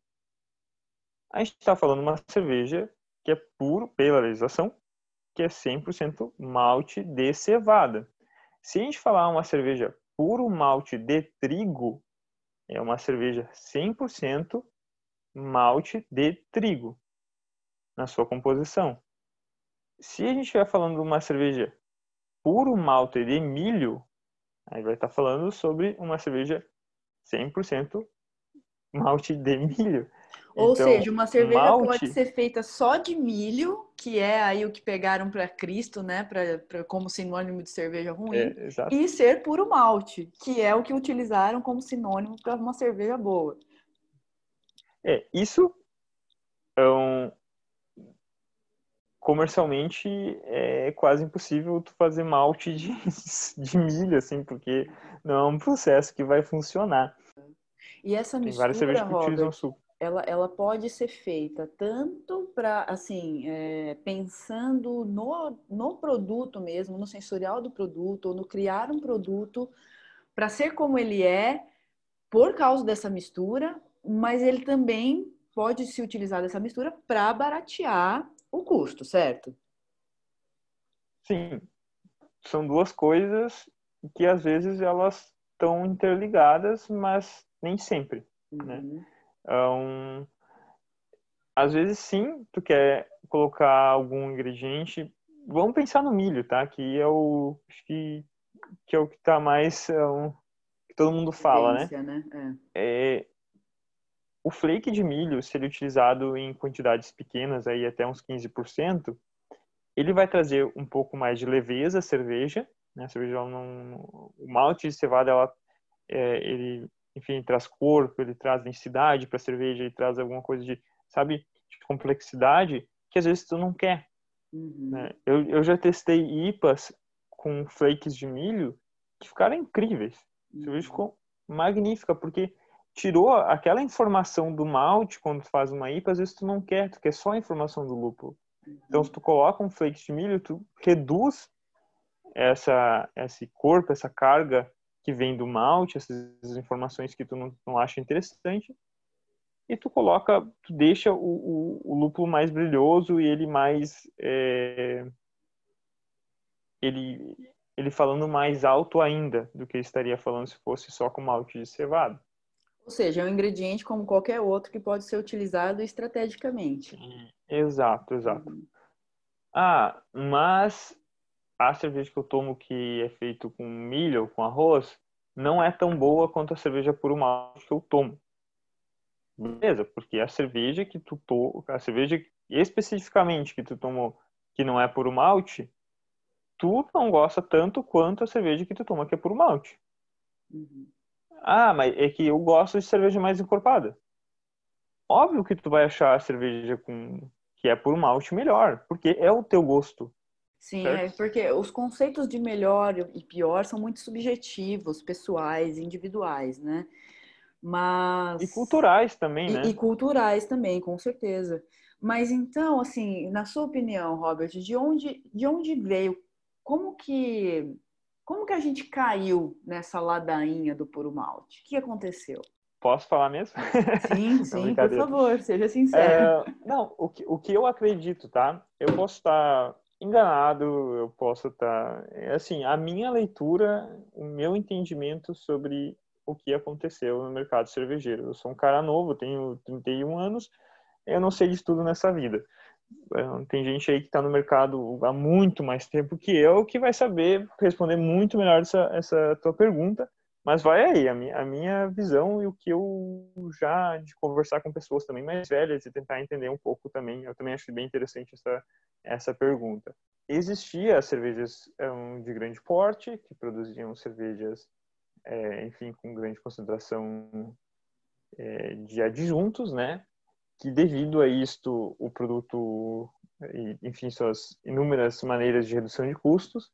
S4: a gente está falando uma cerveja que é puro, pela legislação, que é 100% malte de cevada. Se a gente falar uma cerveja puro malte de trigo, é uma cerveja 100% malte de trigo na sua composição. Se a gente estiver falando de uma cerveja puro malte de milho, aí vai estar falando sobre uma cerveja 100% malte de milho.
S2: Ou então, seja, uma cerveja malte... pode ser feita só de milho, que é aí o que pegaram para Cristo, né, pra, pra, como sinônimo de cerveja ruim,
S4: é,
S2: e ser puro malte, que é o que utilizaram como sinônimo para uma cerveja boa.
S4: É, isso é um... comercialmente é quase impossível tu fazer malte de, *laughs* de milho, assim, porque não é um processo que vai funcionar.
S2: E essa mistura, Tem várias cervejas que Robert, utilizam suco ela, ela pode ser feita tanto para, assim, é, pensando no, no produto mesmo, no sensorial do produto, ou no criar um produto para ser como ele é, por causa dessa mistura, mas ele também pode se utilizar dessa mistura para baratear o custo, certo?
S4: Sim. São duas coisas que às vezes elas estão interligadas, mas nem sempre, né? uhum. né? Um, às vezes sim, tu quer colocar algum ingrediente. Vamos pensar no milho, tá? Que é o que, que é o que está mais é um, que todo mundo fala, né? né? É. é. o flake de milho, se ele é utilizado em quantidades pequenas, aí até uns 15%, ele vai trazer um pouco mais de leveza à cerveja. Né? A cerveja não, o malte de cevada, ela, é, ele enfim, traz corpo, ele traz densidade para a cerveja, ele traz alguma coisa de, sabe, de complexidade que às vezes tu não quer. Uhum. Né? Eu, eu já testei IPAs com flakes de milho que ficaram incríveis. A cerveja uhum. ficou magnífica, porque tirou aquela informação do malte quando tu faz uma IPA, às vezes tu não quer, tu quer só a informação do lúpulo. Então, se tu coloca um flake de milho, tu reduz essa, esse corpo, essa carga que vem do malte, essas informações que tu não, não acha interessante, e tu coloca, tu deixa o, o, o lúpulo mais brilhoso e ele mais é, ele ele falando mais alto ainda do que estaria falando se fosse só com malte de cevada.
S2: Ou seja, é um ingrediente como qualquer outro que pode ser utilizado estrategicamente.
S4: Exato, exato. Ah, mas a cerveja que eu tomo que é feito com milho ou com arroz não é tão boa quanto a cerveja puro malte que eu tomo. Beleza, porque a cerveja que tu to... a cerveja especificamente que tu tomou que não é puro malte, tu não gosta tanto quanto a cerveja que tu toma que é puro malte.
S2: Uhum.
S4: Ah, mas é que eu gosto de cerveja mais encorpada. Óbvio que tu vai achar a cerveja com que é puro malte melhor, porque é o teu gosto.
S2: Sim,
S4: Certo.
S2: é porque os conceitos de melhor e pior são muito subjetivos, pessoais, individuais, né? Mas
S4: E culturais também,
S2: E-
S4: né?
S2: e culturais também, com certeza. Mas então, assim, na sua opinião, Robert, de onde, de onde veio, como que, como que a gente caiu nessa ladainha do puro malte? O que aconteceu?
S4: Posso falar mesmo?
S2: Sim, *laughs* sim, por favor, seja sincero.
S4: É, não, o que, o que eu acredito, tá? Eu posso estar enganado, eu posso estar. é assim, a minha leitura, o meu entendimento sobre o que aconteceu no mercado cervejeiro. Eu sou um cara novo, tenho 31 anos, eu não sei de tudo nessa vida. É, Tem gente aí que está no mercado há muito mais tempo que eu, que vai saber responder muito melhor essa, essa tua pergunta. Mas vai aí, a minha, a minha visão e o que eu já de conversar com pessoas também mais velhas e tentar entender um pouco também. Eu também acho bem interessante essa, essa pergunta. Existia cervejas um, de grande porte, que produziam cervejas, é, enfim, com grande concentração é, de adjuntos, né? Que devido a isto, o produto, enfim, suas inúmeras maneiras de redução de custos,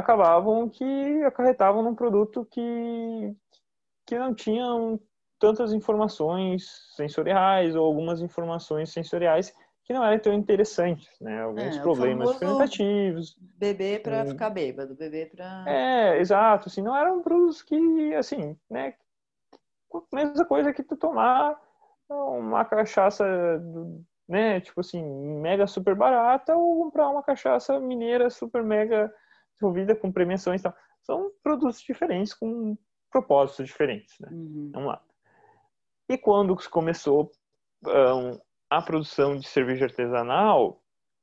S4: acabavam que acarretavam num produto que, que não tinham tantas informações sensoriais ou algumas informações sensoriais que não eram tão interessantes, né? Alguns
S2: É,
S4: problemas fermentativos.
S2: Beber para
S4: Hum.
S2: ficar bêbado, beber para.
S4: É, exato, assim, não eram produtos que, assim, né? Mesma coisa que tu tomar uma cachaça, né? Tipo assim, mega super barata ou comprar uma cachaça mineira super mega desenvolvida com premiações e tal. São produtos diferentes com propósitos diferentes, né?
S2: Uhum.
S4: Vamos lá. E quando começou ãh, a produção de cerveja artesanal,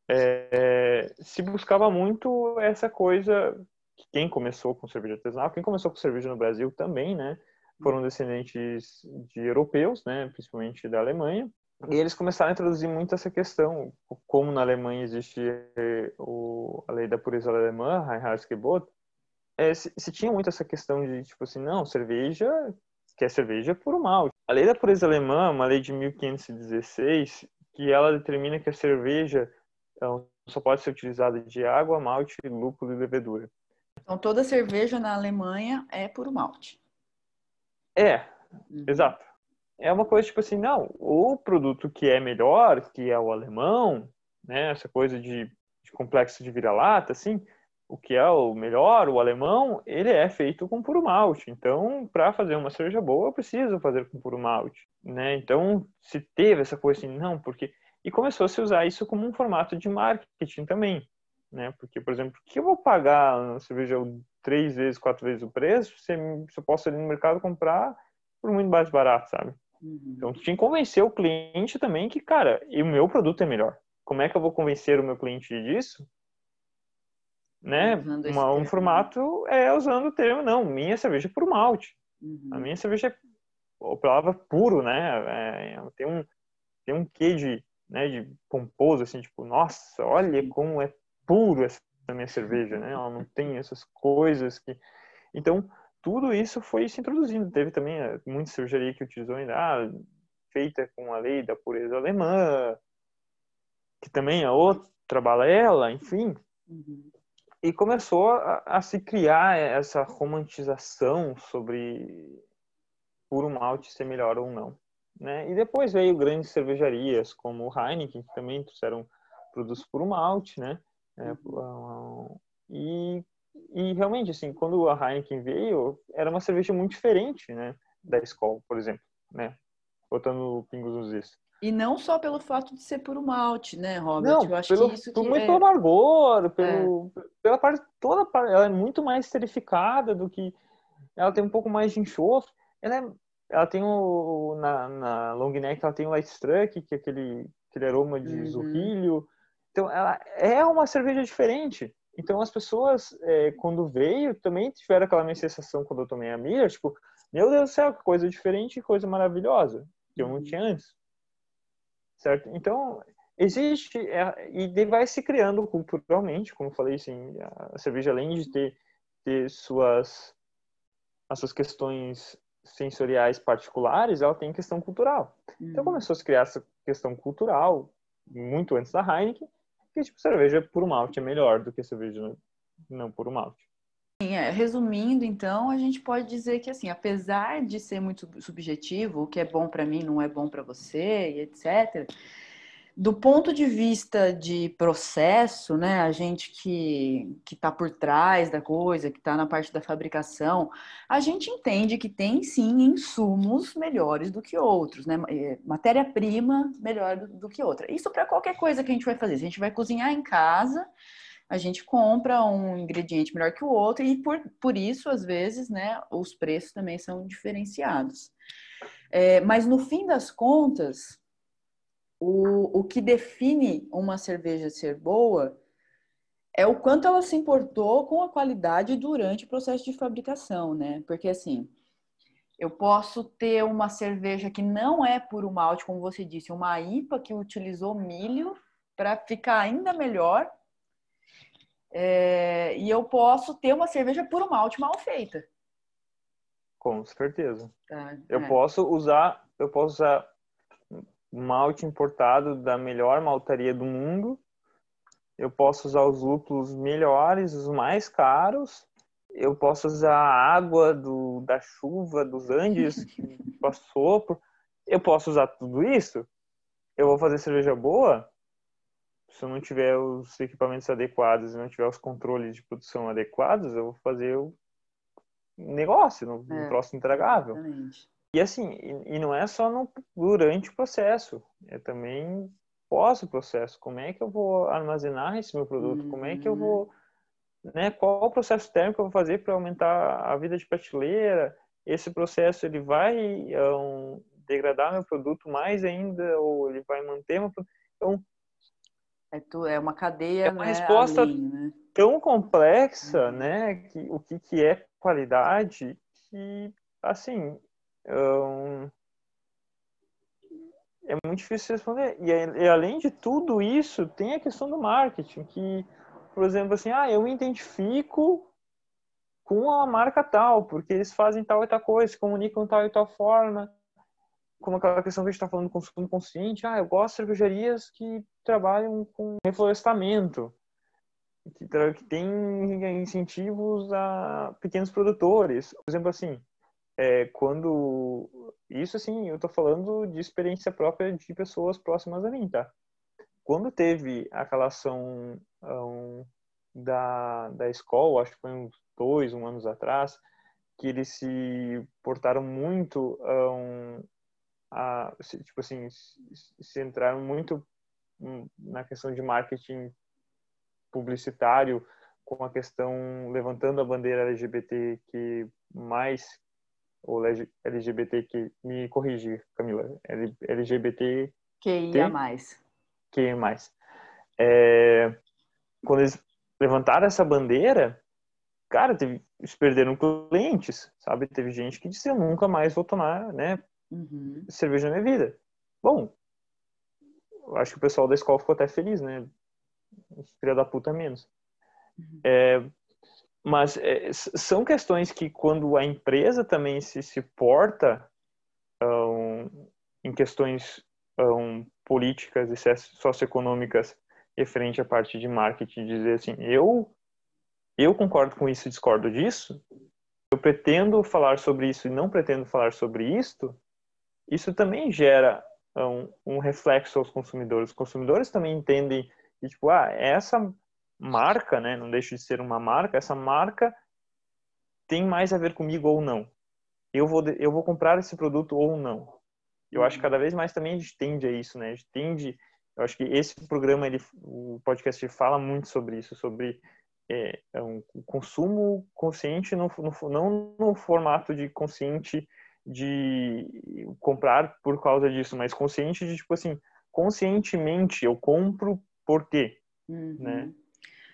S4: é, se buscava muito essa coisa. que Quem começou com cerveja artesanal, quem começou com cerveja no Brasil também, né? Foram descendentes de europeus, né? Principalmente da Alemanha. E eles começaram a introduzir muito essa questão, como na Alemanha existe eh, o, a lei da pureza alemã, Reinheitsgebot, é, se, se tinha muito essa questão de, tipo assim, não, cerveja, que é cerveja puro malte. A lei da pureza alemã, uma lei de 1516, que ela determina que a cerveja então, só pode ser utilizada de água, malte, lúpulo e levedura.
S2: Então toda cerveja na Alemanha é puro malte.
S4: É,
S2: Uhum.
S4: exato. É uma coisa tipo assim, não, o produto que é melhor, que é o alemão, né, essa coisa de, de complexo de vira-lata, assim, o que é o melhor, o alemão, ele é feito com puro malte. Então, para fazer uma cerveja boa, eu preciso fazer com puro malte, né? Então, se teve essa coisa assim, não, porque e começou a se usar isso como um formato de marketing também, né? Porque, por exemplo, que eu vou pagar uma cerveja três vezes, quatro vezes o preço, se se eu posso ali no mercado comprar por muito mais barato, sabe?
S2: Uhum.
S4: Então, tu tinha que convencer o cliente também que, cara, e o meu produto é melhor. Como é que eu vou convencer o meu cliente disso? Né? Uma- um
S2: termo.
S4: formato é usando o termo, não, minha cerveja é por malte.
S2: Uhum.
S4: A minha cerveja é a palavra puro, né? É, tem um tem um quê de, né, de pomposo assim, tipo, nossa, olha como é puro essa minha cerveja, né? Ela não tem essas coisas que Então, tudo isso foi se introduzindo. Teve também eh, muita cervejaria que utilizou ainda ah, feita com a lei da pureza alemã, que também é outra balela, enfim,
S2: Uhum.
S4: e começou a, a se criar essa romantização sobre puro malte ser melhor ou não. Né? E depois veio grandes cervejarias como o Heineken, que também trouxeram produtos puro malte, né? É, uh, e, e realmente, assim, quando a Heineken veio, era uma cerveja muito diferente, né? Da Skol, por exemplo, né? Botando pingos nos is.
S2: E não só pelo fato de ser puro malte, né, Robert?
S4: Não,
S2: eu acho
S4: pelo,
S2: que isso que
S4: muito
S2: é...
S4: pelo amargor, pelo, pela parte toda, ela é muito mais esterificada do que ela tem um pouco mais de enxofre. Ela, é- ela tem o na, na long neck ela tem o light struck, que é aquele aquele aroma de
S2: Uhum.
S4: zurrilho. Então ela é uma cerveja diferente. Então as pessoas é, quando veio também tiveram aquela minha sensação quando eu tomei a Miller, tipo, meu Deus do céu, que coisa diferente, que coisa maravilhosa, que eu não
S2: Uhum.
S4: tinha antes certo? Então, existe, é, e vai se criando culturalmente, como eu falei, assim, a cerveja, além de ter, ter suas, as suas questões sensoriais particulares, ela tem questão cultural. Então,
S2: Uhum.
S4: começou a se criar essa questão cultural, muito antes da Heineken, que, tipo, cerveja puro malte é melhor do que cerveja não- não puro malte.
S2: Sim, é, resumindo, então, a gente pode dizer que, assim, apesar de ser muito sub- subjetivo, o que é bom para mim não é bom para você, e etc., do ponto de vista de processo, né, a gente que está por trás da coisa, que está na parte da fabricação, a gente entende que tem sim insumos melhores do que outros, né, eh, matéria-prima melhor do, do que outra. Isso para qualquer coisa que a gente vai fazer. Se a gente vai cozinhar em casa, a gente compra um ingrediente melhor que o outro e por, por isso, às vezes, né, os preços também são diferenciados. É, mas no fim das contas, o, o que define uma cerveja ser boa é o quanto ela se importou com a qualidade durante o processo de fabricação, né? Porque assim, eu posso ter uma cerveja que não é puro malte, como você disse, uma IPA que utilizou milho para ficar ainda melhor. É, e eu posso ter uma cerveja puro malte mal feita.
S4: Com certeza.
S2: tá?
S4: Eu
S2: É.
S4: posso usar, eu posso usar malte importado da melhor maltaria do mundo. Eu posso usar os lúpulos melhores, os mais caros. Eu posso usar a água do, da chuva dos Andes *laughs* que passou por... Eu posso usar tudo isso. Eu vou fazer cerveja boa se eu não tiver os equipamentos adequados e não tiver os controles de produção adequados, eu vou fazer o negócio, um
S2: É.
S4: troço intragável.
S2: Exatamente.
S4: E assim, e, e não é só no, durante o processo, é também pós o processo. Como é que eu vou armazenar esse meu produto? Como é que eu
S2: Uhum.
S4: vou, né? Qual o processo térmico eu vou fazer para aumentar a vida de prateleira? Esse processo ele vai um, degradar meu produto mais ainda ou ele vai manter meu produto? Então,
S2: É, tu, é uma cadeia,
S4: É uma
S2: né,
S4: resposta-
S2: além, né?
S4: tão complexa,
S2: Uhum.
S4: né? Que o que, que é qualidade que, assim, hum, é muito difícil responder. E, e além de tudo isso, tem a questão do marketing, que, por exemplo, assim, ah, eu me identifico com a marca tal, porque eles fazem tal e tal coisa, se comunicam tal e tal forma. Como aquela questão que a gente está falando do consumo consciente, ah, eu gosto de cervejarias que trabalham com reflorestamento, que, que tem incentivos a pequenos produtores. Por exemplo, assim, é, quando isso assim, eu tô falando de experiência própria de pessoas próximas a mim, tá? Quando teve aquela ação um, da, da escola, acho que foi uns dois, um anos atrás, que eles se portaram muito um, a, tipo assim, se centraram muito hum, na questão de marketing publicitário com a questão levantando a bandeira LGBT que mais ou LGBT que me corrige, Camila, LGBT
S2: Que ia mais.
S4: que mais. É, quando eles levantaram essa bandeira, cara, teve, eles perderam clientes, sabe? Teve gente que disse eu nunca mais vou tomar, né,
S2: Uhum.
S4: cerveja na minha vida. Bom, eu acho que o pessoal da escola ficou até feliz, né? Filha da puta menos. É, mas é, são questões que quando a empresa também se, se porta ãh, em questões ãh, políticas e soci- socioeconômicas referente à parte de marketing, dizer assim, eu eu concordo com isso discordo disso, eu pretendo falar sobre isso e não pretendo falar sobre isto, isso também gera um, um reflexo aos consumidores. Os consumidores também entendem que, tipo, ah, essa marca, né, não deixa de ser uma marca, essa marca tem mais a ver comigo ou não. Eu vou, eu vou comprar esse produto ou não. Eu acho que cada vez mais também a gente tende a isso, né? A gente tende, eu acho que esse programa, ele, o podcast fala muito sobre isso, sobre é, é um consumo consciente, no, no, não no formato de consciente de comprar por causa disso, mas consciente de, tipo assim, conscientemente eu compro por quê,
S2: Uhum.
S4: né?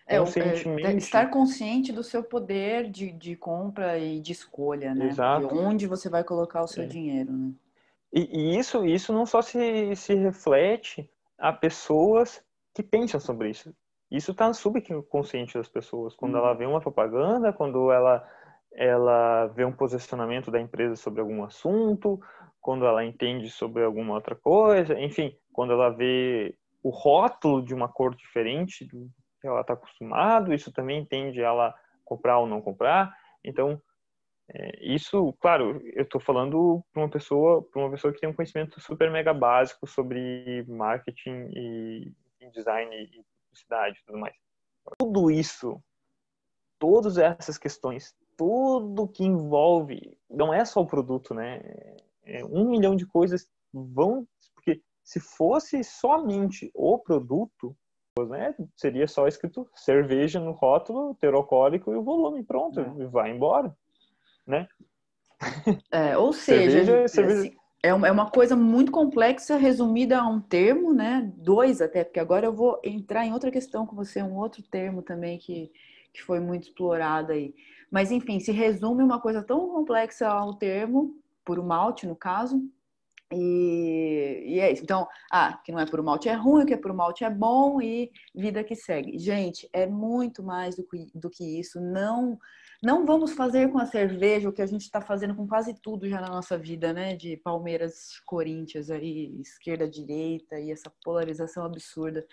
S2: É, o- é,
S4: Conscientemente.
S2: estar consciente do seu poder de, de compra e de escolha, né?
S4: Exato.
S2: De onde você vai colocar o seu
S4: É.
S2: dinheiro, né?
S4: E, e isso, isso não só se, se reflete a pessoas que pensam sobre isso. Isso está no subconsciente das pessoas. Quando
S2: Uhum.
S4: ela vê uma propaganda, quando ela, ela vê um posicionamento da empresa sobre algum assunto, quando ela entende sobre alguma outra coisa, enfim, quando ela vê o rótulo de uma cor diferente do ela está acostumado, isso também tende ela comprar ou não comprar. Então, é, isso, claro, eu estou falando para uma pessoa, para uma pessoa que tem um conhecimento super mega básico sobre marketing e, e design e publicidade e tudo mais. Tudo isso, todas essas questões, tudo que envolve, não é só o produto, né? É um milhão de coisas vão, porque se fosse somente o produto, né, seria só escrito cerveja no rótulo, teor alcoólico e o volume, pronto,
S2: É.
S4: vai embora, né?
S2: É, ou *laughs* seja,
S4: Cerveja-
S2: assim,
S4: cerveja-
S2: é uma é uma coisa muito complexa, resumida a um termo, né? Dois até, porque agora eu vou entrar em outra questão com você, um outro termo também que, que foi muito explorado aí. Mas, enfim, se resume uma coisa tão complexa ao termo, por um malte, no caso, e, e é isso. Então, ah, que não é por malte é ruim, o que é por malte é bom e vida que segue. Gente, é muito mais do que, do que isso. Não não vamos fazer com a cerveja o que a gente está fazendo com quase tudo já na nossa vida, né? De Palmeiras, Corinthians aí, esquerda, direita e essa polarização absurda.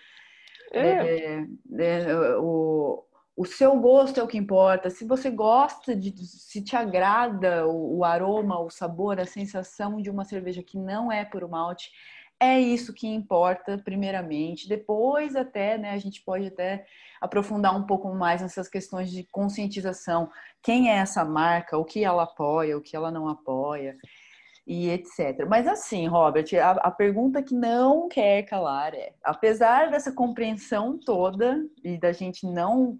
S4: É,
S2: É, é, o, o seu gosto é o que importa. Se você gosta de, se te agrada o, o aroma, o sabor, a sensação de uma cerveja que não é por malte, é isso que importa primeiramente. Depois até, né, a gente pode até aprofundar um pouco mais nessas questões de conscientização. Quem é essa marca, o que ela apoia, o que ela não apoia e etc. Mas assim, Robert, a, a pergunta que não quer calar é: apesar dessa compreensão toda e da gente não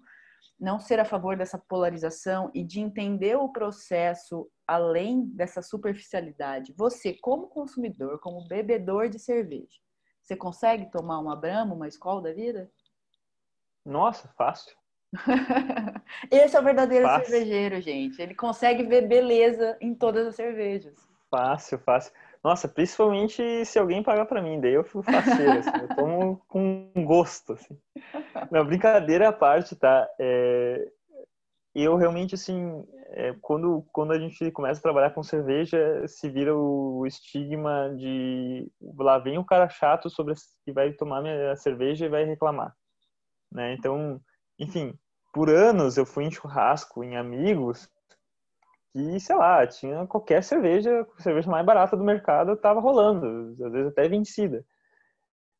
S2: não ser a favor dessa polarização e de entender o processo além dessa superficialidade, você como consumidor, como bebedor de cerveja, você consegue tomar uma Brahma, uma escola da vida?
S4: nossa, fácil. *laughs*
S2: Esse é o verdadeiro
S4: Fácil.
S2: cervejeiro, gente. Ele consegue ver beleza em todas as cervejas.
S4: Fácil, fácil. Nossa, principalmente se alguém pagar pra mim, daí eu fico faceiro, assim, eu tomo com gosto, assim. Não, brincadeira à parte, tá? É, eu realmente, assim, é, quando, quando a gente começa a trabalhar com cerveja, se vira o estigma de lá vem o cara chato sobre que vai tomar minha cerveja e vai reclamar, né? Então, enfim, por anos eu fui em churrasco, em amigos, que, sei lá, tinha qualquer cerveja, cerveja mais barata do mercado tava rolando, às vezes até vencida.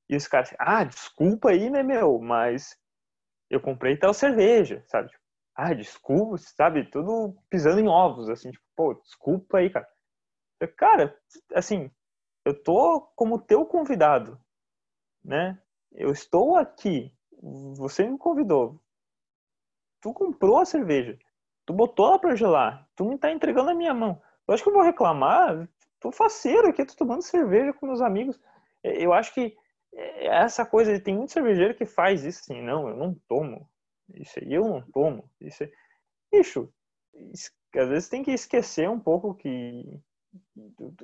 S4: E os caras, ah, desculpa aí, né, meu, mas eu comprei tal cerveja, sabe? Tipo, ah, desculpa, sabe? Tudo pisando em ovos, assim, tipo, pô, desculpa aí, cara. Eu, Cara, assim, eu tô como teu convidado, né? Eu estou aqui, você me convidou, tu comprou a cerveja, tu botou ela pra gelar, tu me tá entregando na minha mão. Eu acho que eu vou reclamar, tô faceiro aqui, tô tomando cerveja com meus amigos. É, Eu acho que é, essa coisa, tem muito cervejeiro que faz isso assim, não, eu não tomo. Isso aí eu não tomo. Isso aí... Bicho, às vezes tem que esquecer um pouco que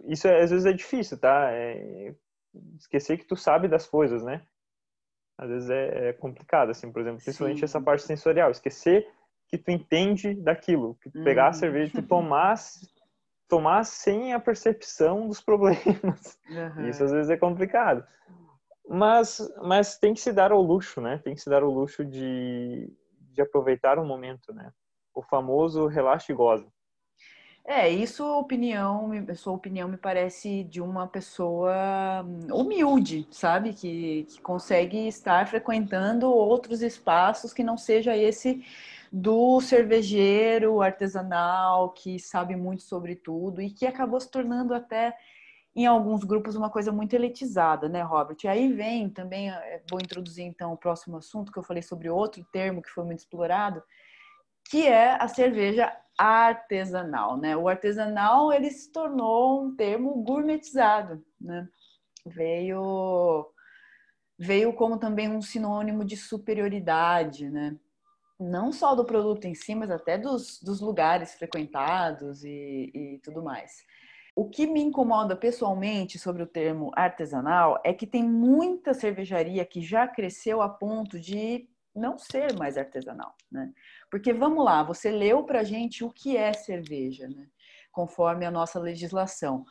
S4: isso é- às vezes é difícil, tá? É esquecer que tu sabe das coisas, né? Às vezes é, é complicado, assim, por exemplo, principalmente
S2: Sim.
S4: essa parte sensorial, esquecer que tu entende daquilo, que tu pegar a
S2: Uhum.
S4: cerveja e tu *laughs* tomar, tomar sem a percepção dos problemas.
S2: Aham.
S4: Isso às vezes é complicado. Mas, mas tem que se dar ao luxo, né? Tem que se dar ao luxo de, de aproveitar o momento, né? O famoso relaxa e goza.
S2: É, isso opinião, sua opinião me parece de uma pessoa hum, humilde, sabe? Que, que consegue estar frequentando outros espaços que não seja esse do cervejeiro artesanal, que sabe muito sobre tudo e que acabou se tornando até em alguns grupos uma coisa muito elitizada, né, Robert? E aí vem também, eh, vou introduzir então o próximo assunto que eu falei sobre outro termo que foi muito explorado, que é a cerveja artesanal, né? O artesanal ele se tornou um termo gourmetizado, né? Veio veio como também um sinônimo de superioridade, né? Não só do produto em si, mas até dos, dos lugares frequentados e, e tudo mais. O que me incomoda pessoalmente sobre o termo artesanal é que tem muita cervejaria que já cresceu a ponto de não ser mais artesanal, né? Porque vamos lá, você leu pra gente o que é cerveja, né? Conforme a nossa legislação.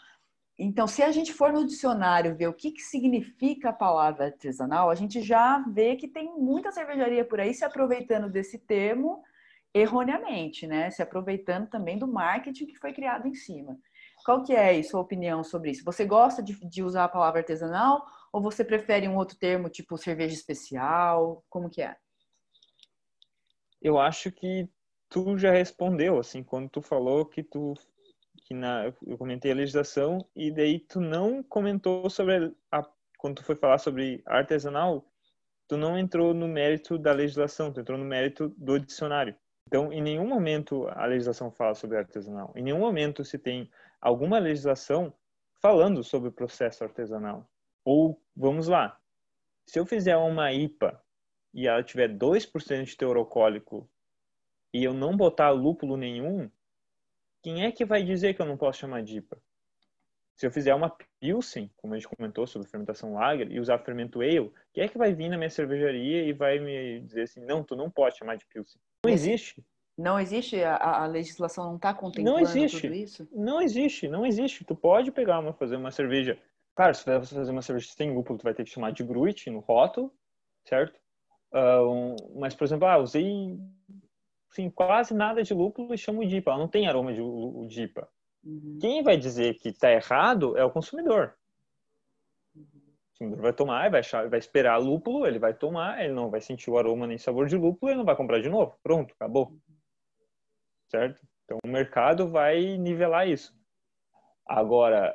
S2: Então, se a gente for no dicionário ver o que, que significa a palavra artesanal, a gente já vê que tem muita cervejaria por aí se aproveitando desse termo erroneamente, né? Se aproveitando também do marketing que foi criado em cima. Qual que é a sua opinião sobre isso? Você gosta de, de usar a palavra artesanal ou você prefere um outro termo, tipo cerveja especial? Como que é?
S4: Eu acho que tu já respondeu, assim, quando tu falou que tu que na eu comentei a legislação e daí tu não comentou sobre a quando tu foi falar sobre artesanal, tu não entrou no mérito da legislação, tu entrou no mérito do dicionário. Então, em nenhum momento a legislação fala sobre artesanal. Em nenhum momento se tem alguma legislação falando sobre o processo artesanal. Ou, vamos lá, se eu fizer uma IPA e ela tiver 2% de teor alcoólico e eu não botar lúpulo nenhum, quem é que vai dizer que eu não posso chamar de IPA? Se eu fizer uma Pilsen, como a gente comentou sobre fermentação lager, e usar fermento ale, quem é que vai vir na minha cervejaria e vai me dizer assim, não, tu não pode chamar de Pilsen? Não existe.
S2: Não existe? A, a legislação não está contemplando
S4: Não existe.
S2: tudo isso?
S4: Não existe, não existe. Tu pode pegar uma, fazer uma cerveja. Claro, se vai fazer uma cerveja sem lúpulo, tu vai ter que chamar de Gruit no rótulo, certo? Ah, um, mas, por exemplo, ah, usei assim, quase nada de lúpulo e chamo de IPA. Ela não tem aroma de, de IPA.
S2: Uhum.
S4: Quem vai dizer que está errado é o consumidor. O consumidor vai tomar, vai, achar, vai esperar lúpulo, ele vai tomar, ele não vai sentir o aroma nem sabor de lúpulo, ele não vai comprar de novo. Pronto, acabou. Certo? Então o mercado vai nivelar isso. Agora,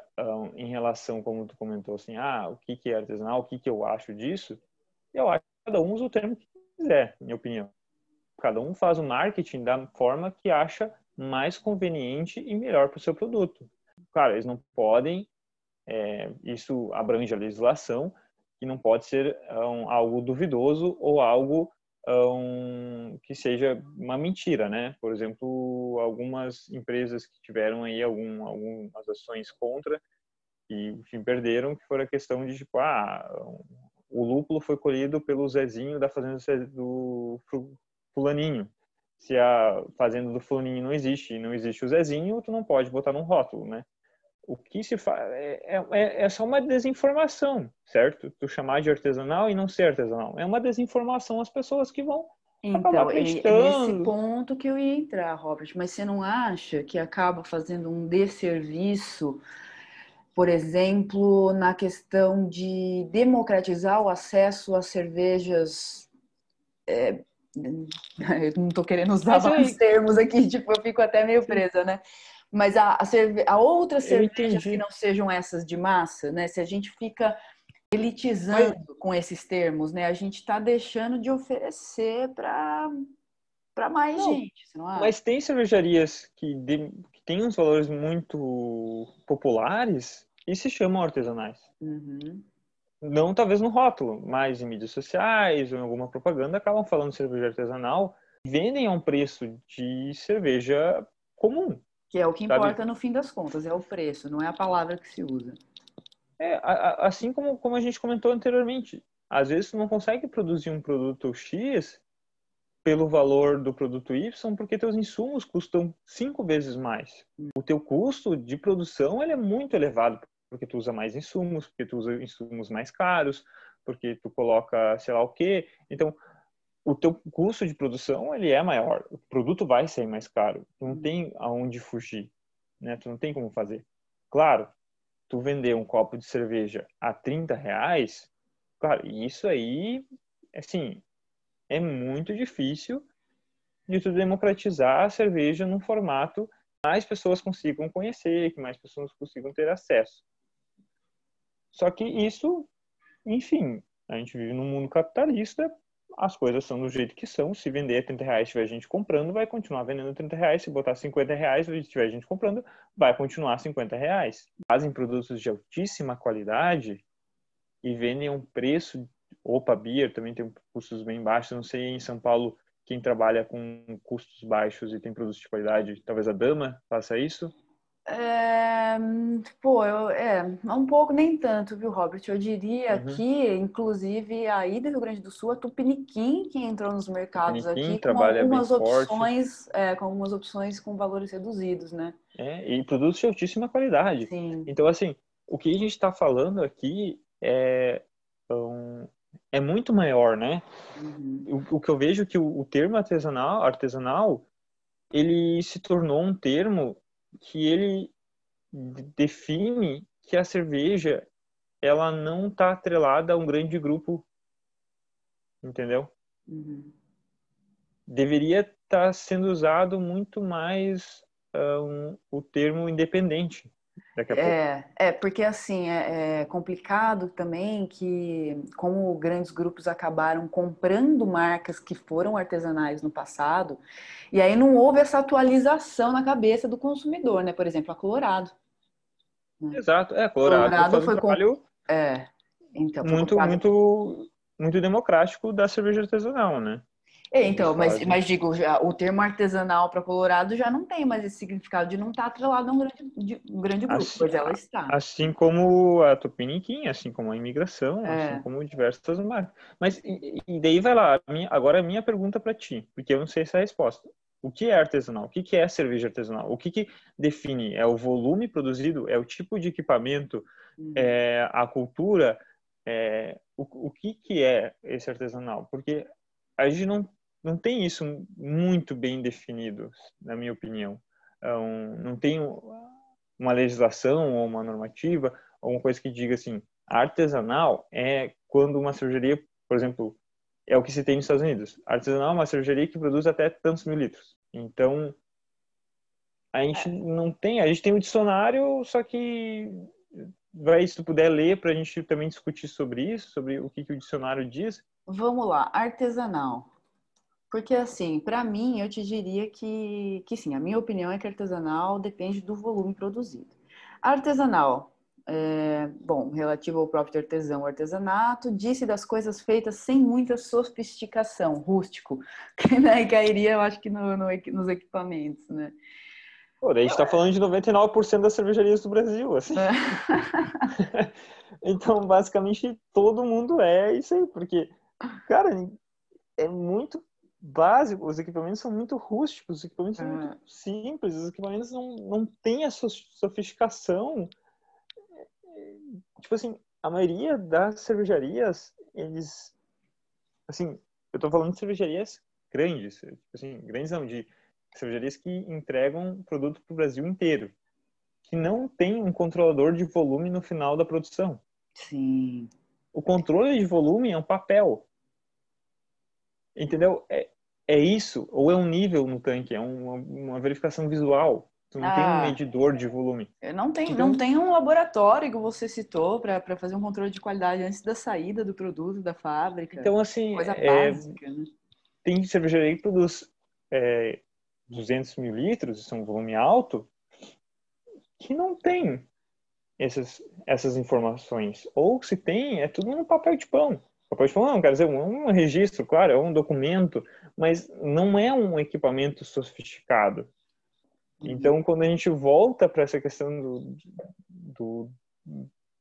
S4: em relação, como tu comentou, assim, ah, o que, que é artesanal, o que, que eu acho disso, eu acho que cada um usa o termo que quiser, minha opinião. Cada um faz o marketing da forma que acha mais conveniente e melhor para o seu produto. Claro, eles não podem, é, isso abrange a legislação, que não pode ser ahn, algo duvidoso ou algo ahn, que seja uma mentira, né? Por exemplo, algumas empresas que tiveram aí algum, algumas ações contra e enfim, perderam, que foi a questão de tipo, ah, o lúpulo foi colhido pelo Zezinho da fazenda do fulaninho. Se a fazenda do fulaninho não existe e não existe o Zezinho, tu não pode botar num rótulo, né? O que se faz é, é, é só uma desinformação, certo? Tu chamar de artesanal e não ser artesanal. É uma desinformação às pessoas que vão
S2: Então, é, é nesse ponto que eu ia entrar, Robert, mas você não acha que acaba fazendo um desserviço, por exemplo, na questão de democratizar o acesso a cervejas? é, eu não estou querendo usar vários termos aqui, *laughs* tipo, eu fico até meio presa, né? Mas a, a, cerve a cervejas
S4: entendi.
S2: que não sejam essas de massa, né? Se a gente fica elitizando com esses termos, né? A gente está deixando de oferecer para para mais
S4: Não,
S2: gente, não?
S4: Mas tem cervejarias que, de- que têm uns valores muito populares e se chamam artesanais.
S2: Uhum.
S4: Não talvez no rótulo, mas em mídias sociais ou em alguma propaganda acabam falando de cerveja artesanal. Vendem a um preço de cerveja comum.
S2: Que é o que
S4: Sabe?
S2: importa no fim das contas, é o preço, não é a palavra que se usa.
S4: É, a- a- assim como, como a gente comentou anteriormente. Às vezes tu não consegue produzir um produto X pelo valor do produto Y porque teus insumos custam cinco vezes mais. O teu custo de produção ele é muito elevado porque tu usa mais insumos, porque tu usa insumos mais caros, porque tu coloca sei lá o quê. Então, o teu custo de produção ele é maior. O produto vai ser mais caro. Tu não tem aonde fugir. né? Tu não tem como fazer. Claro, tu vender um copo de cerveja a 30 reais, claro, isso aí, assim, é muito difícil de tu democratizar a cerveja num formato que mais pessoas consigam conhecer, que mais pessoas consigam ter acesso. Só que isso, enfim, a gente vive num mundo capitalista, as coisas são do jeito que são. Se vender a 30 reais tiver gente comprando, vai continuar vendendo 30 reais. Se botar 50 reais e tiver gente comprando, vai continuar 50 reais. Fazem produtos de altíssima qualidade e vendem a um preço. Opa, Beer também tem custos bem baixos. Não sei em São Paulo quem trabalha com custos baixos e tem produtos de qualidade. Talvez a Dama faça isso.
S2: É, pô, eu, é, um pouco, nem tanto, viu, Robert? Eu diria
S4: Uhum.
S2: que, inclusive, aí do Rio Grande do Sul, a Tupiniquim que entrou nos mercados
S4: Tupiniquim
S2: aqui com algumas opções, é, com algumas opções com valores reduzidos, né?
S4: É, e produtos de altíssima qualidade.
S2: Sim.
S4: Então, assim, o que a gente está falando aqui é, um, é muito maior, né?
S2: Uhum.
S4: O, o que eu vejo é que o, o termo artesanal, artesanal, ele se tornou um termo que ele de- define que a cerveja ela não está atrelada a um grande grupo, entendeu?
S2: Uhum.
S4: Deveria estar sendo usado muito mais ah, um- o termo independente daqui a pouco.
S2: É, é, porque assim, é, é complicado também que, como grandes grupos acabaram comprando marcas que foram artesanais no passado, e aí não houve essa atualização na cabeça do consumidor, né? Por exemplo, a Colorado.
S4: Exato, é, Colorado,
S2: Colorado
S4: faz um
S2: foi com-
S4: trabalho
S2: É, então, foi
S4: muito, muito, muito democrático da cerveja artesanal, né?
S2: É, então, mas, mas digo, já, o termo artesanal para Colorado já não tem mais esse significado de não estar atrelado a um grande, de- um grande grupo,
S4: Assim,
S2: pois ela está.
S4: Assim como a Tupiniquim, assim como a imigração,
S2: É.
S4: assim como diversas marcas. Mas e, e daí vai lá, a minha- agora a minha pergunta para ti, porque eu não sei essa resposta. O que é artesanal? O que que é cerveja artesanal? O que que define? É o volume produzido? É o tipo de equipamento?
S2: Uhum.
S4: É a cultura? É, o, o que que é esse artesanal? Porque a gente não, não tem isso muito bem definido, na minha opinião. É um- não tem uma legislação ou uma normativa, ou uma coisa que diga assim, artesanal é quando uma cervejaria, por exemplo, é o que se tem nos Estados Unidos. Artesanal é uma cervejaria que produz até tantos mil litros. Então, a gente não tem, a gente tem um dicionário, só que vai, se tu puder ler para a gente também discutir sobre isso, sobre o que, que o dicionário diz.
S2: Vamos lá, artesanal. Porque assim, para mim, eu te diria que, que sim, a minha opinião é que artesanal depende do volume produzido. Artesanal, é, bom, relativo ao próprio artesão, artesanato, disse das coisas feitas sem muita sofisticação, rústico, *laughs* que né, cairia, eu acho que no, no nos equipamentos, né?
S4: Pô, a gente tá falando de 99% das cervejarias do Brasil, assim. *laughs* Então, basicamente, todo mundo é isso aí, porque, cara, é muito básico, os equipamentos são muito rústicos, os equipamentos são muito simples, os equipamentos não, não têm a so- sofisticação. Tipo assim, a maioria das cervejarias, eles, assim, eu tô falando de cervejarias grandes, tipo assim, grandes não, de cervejarias que entregam produto pro Brasil inteiro, que não tem um controlador de volume no final da produção
S2: Sim.
S4: o controle de volume é um papel. Entendeu? É, é isso. Ou é um nível no tanque, é uma, uma verificação visual. Tu não tem
S2: Ah.
S4: um medidor de volume.
S2: Não tem,
S4: Então-
S2: não tem um laboratório que você citou para fazer um controle de qualidade antes da saída do produto da fábrica.
S4: Então, assim,
S2: Coisa
S4: é,
S2: básica, né?
S4: tem cervejaria que produz é, 200 mil litros, isso é um volume alto, que não tem essas, essas informações. Ou se tem, é tudo no papel de pão. Papel de pão não, quer dizer, um, um registro, claro, é um documento, mas não é um equipamento sofisticado. Então, quando a gente volta para essa questão do, do,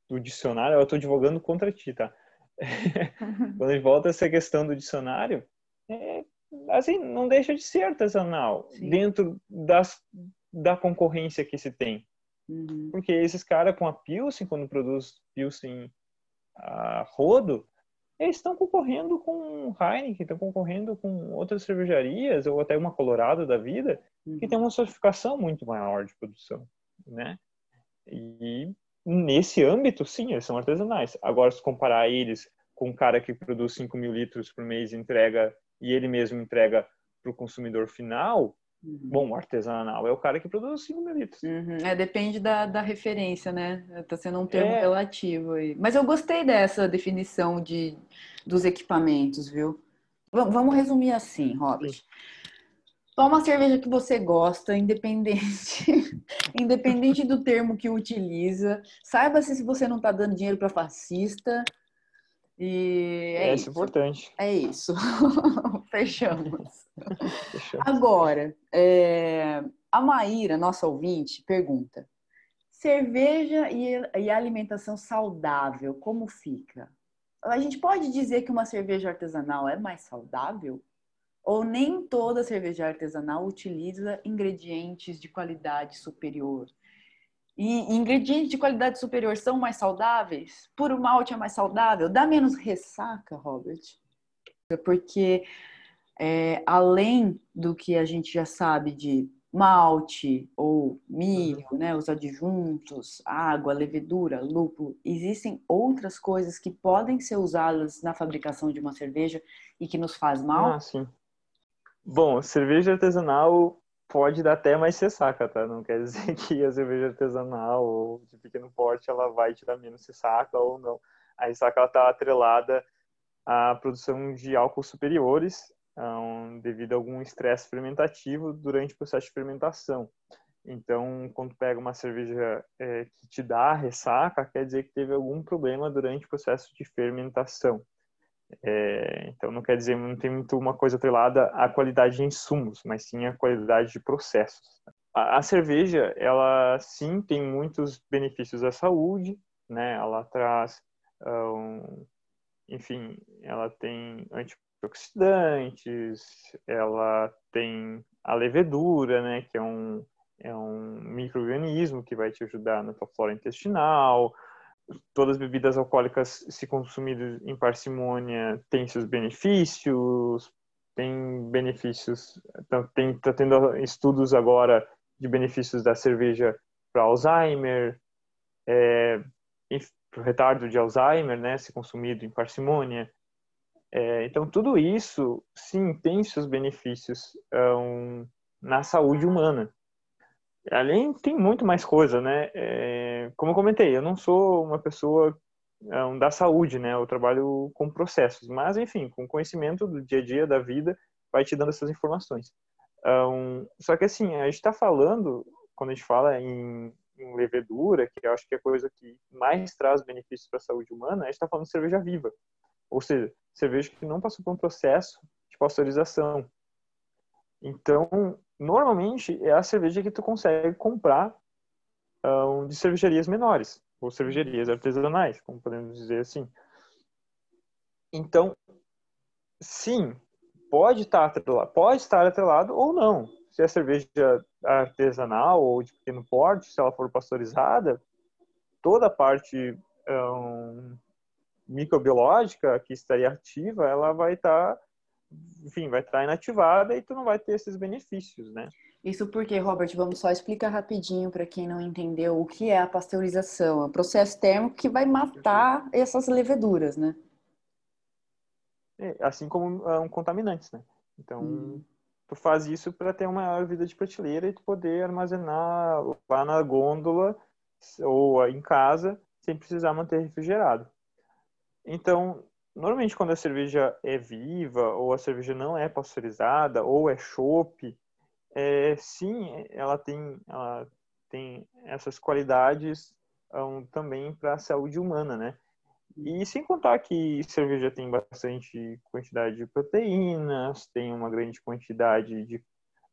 S4: do dicionário, eu estou advogando contra ti, tá? *laughs* quando a gente volta a essa questão do dicionário, é, assim, não deixa de ser artesanal
S2: Sim.
S4: dentro das, da concorrência que se tem.
S2: Uhum.
S4: Porque esses caras com a Pilsen, quando produz Pilsen a rodo, eles estão concorrendo com Heineken, estão concorrendo com outras cervejarias, ou até uma Colorado da vida, que
S2: Uhum.
S4: tem uma sofisticação muito maior de produção. né? E nesse âmbito, sim, eles são artesanais. Agora, se comparar eles com um cara que produz 5 mil litros por mês e entrega, e ele mesmo entrega para o consumidor final,
S2: Uhum.
S4: Bom, o artesanal é o cara que produz 5 mil litros.
S2: Uhum. É, depende da, da referência, né? Tá sendo um termo
S4: É.
S2: relativo aí. Mas eu gostei dessa definição de, dos equipamentos, viu? Va- vamos resumir assim, Robert. Toma a cerveja que você gosta, independente, *laughs* independente do termo que utiliza. Saiba se você não tá dando dinheiro para fascista. E é,
S4: É,
S2: isso.
S4: importante.
S2: É isso. *laughs* *laughs* Fechamos. Agora, é, a Maíra, nossa ouvinte, pergunta: cerveja e, e alimentação saudável, como fica? A gente pode dizer que uma cerveja artesanal é mais saudável? Ou nem toda cerveja artesanal utiliza ingredientes de qualidade superior? E ingredientes de qualidade superior são mais saudáveis? Puro malte é mais saudável? Dá menos ressaca, Robert? Porque é, além do que a gente já sabe de malte ou milho, né, os adjuntos, água, levedura, lúpulo, existem outras coisas que podem ser usadas na fabricação de uma cerveja e que nos faz mal?
S4: Ah, sim. Bom, cerveja artesanal pode dar até mais ressaca, tá? Não quer *laughs* dizer que a cerveja artesanal ou de pequeno porte ela vai te dar menos ressaca ou não. A ressaca ela está atrelada à produção de álcool superiores um, devido a algum estresse fermentativo durante o processo de fermentação. Então, quando pega uma cerveja é, que te dá ressaca, quer dizer que teve algum problema durante o processo de fermentação. É, então, não quer dizer, não tem muito uma coisa atrelada à qualidade de insumos, mas sim à qualidade de processos. A, a cerveja, ela sim tem muitos benefícios à saúde, né? Ela traz, um, enfim, ela tem antioxidantes, ela tem a levedura, né? Que é um, é um microorganismo que vai te ajudar na tua flora intestinal, todas as bebidas alcoólicas, se consumidas em parcimônia, têm seus benefícios, tem benefícios, tá, tem, tá tendo estudos agora de benefícios da cerveja para Alzheimer, é, para retardo de Alzheimer, né, se consumido em parcimônia. É, então, tudo isso, sim, tem seus benefícios um, na saúde humana. Além, tem muito mais coisa, né? É, como eu comentei, eu não sou uma pessoa um, da saúde, né? Eu trabalho com processos, mas, enfim, com conhecimento do dia a dia, da vida, vai te dando essas informações. Um, só que, assim, a gente está falando, quando a gente fala em, em, levedura, que eu acho que é a coisa que mais traz benefícios para a saúde humana, a gente está falando de cerveja viva. Ou seja, cerveja que não passou por um processo de pasteurização. Então, normalmente é a cerveja que tu consegue comprar um, de cervejarias menores ou cervejarias artesanais, como podemos dizer assim. Então, sim, pode estar atrelado, pode estar atrelado ou não. Se é cerveja artesanal ou de pequeno porte, se ela for pasteurizada, toda a parte um, microbiológica que estaria ativa, ela vai estar enfim, vai estar inativada e tu não vai ter esses benefícios, né?
S2: Isso porque, Robert, vamos só explicar rapidinho para quem não entendeu o que é a pasteurização. É um processo térmico que vai matar essas leveduras, né?
S4: É, assim como um, contaminantes, né? Então, hum. tu faz isso para ter uma maior vida de prateleira e tu poder armazenar lá na gôndola ou em casa sem precisar manter refrigerado. Então, normalmente quando a cerveja é viva ou a cerveja não é pasteurizada ou é chopp, é, sim, ela tem, ela tem essas qualidades um, também para a saúde humana, né? E sem contar que cerveja tem bastante quantidade de proteínas, tem uma grande quantidade de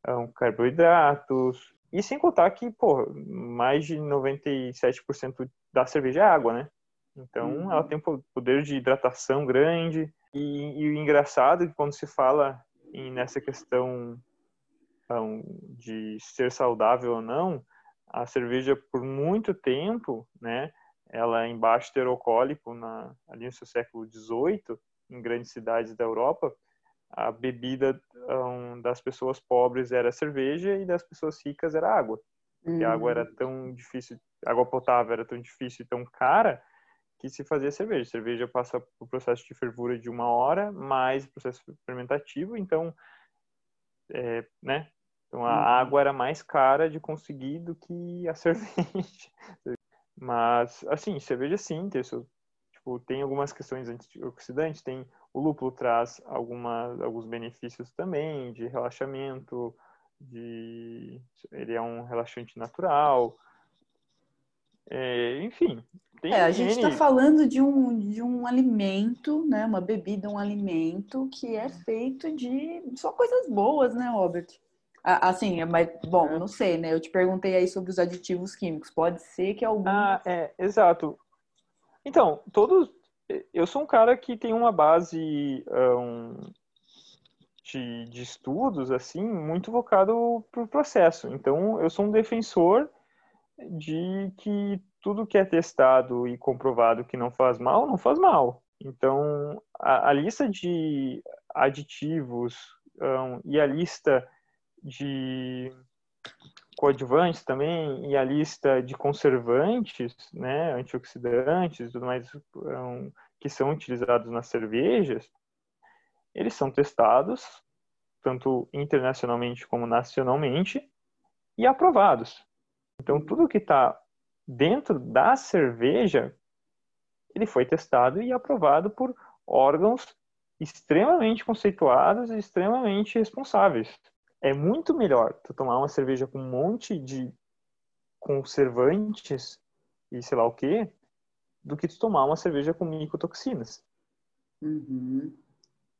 S4: um, carboidratos, e sem contar que, pô, mais de 97% da cerveja é água, né? Então, uhum. ela tem um poder de hidratação grande. E, e, o engraçado é que quando se fala em, nessa questão um, de ser saudável ou não, a cerveja, por muito tempo, né, ela em baixo terocólico, na, ali no seu século XVIII, em grandes cidades da Europa, a bebida um, das pessoas pobres era cerveja e das pessoas ricas era água. Porque a água era tão difícil, a água potável era tão difícil e tão cara que se fazia cerveja. A cerveja passa por processo de fervura de uma hora, mais processo fermentativo, então, é, né? Então a
S2: Uhum.
S4: água era mais cara de conseguir do que a *laughs* cerveja. Mas, assim, cerveja sim, tem, seu, tipo, tem algumas questões antioxidantes, tem o lúpulo traz alguma, alguns benefícios também de relaxamento, de ele é um relaxante natural. É, enfim, tem
S2: É, a gente está falando de um, de um alimento, né? Uma bebida, um alimento que é feito de só coisas boas, né, Robert? Assim, é, mas, bom, não sei, né? Eu te perguntei aí sobre os aditivos químicos. Pode ser que algum.
S4: Ah, é, exato. Então, todos. Eu sou um cara que tem uma base um, de, de estudos, assim, muito para o processo. Então, eu sou um defensor de que tudo que é testado e comprovado que não faz mal, não faz mal. Então, a, a lista de aditivos um, e a lista de coadjuvantes também e a lista de conservantes, né, antioxidantes tudo mais um, que são utilizados nas cervejas, eles são testados tanto internacionalmente como nacionalmente e aprovados. Então tudo que está dentro da cerveja ele foi testado e aprovado por órgãos extremamente conceituados e extremamente responsáveis é muito melhor tu tomar uma cerveja com um monte de conservantes e sei lá o que, do que tu tomar uma cerveja com micotoxinas.
S2: Uhum.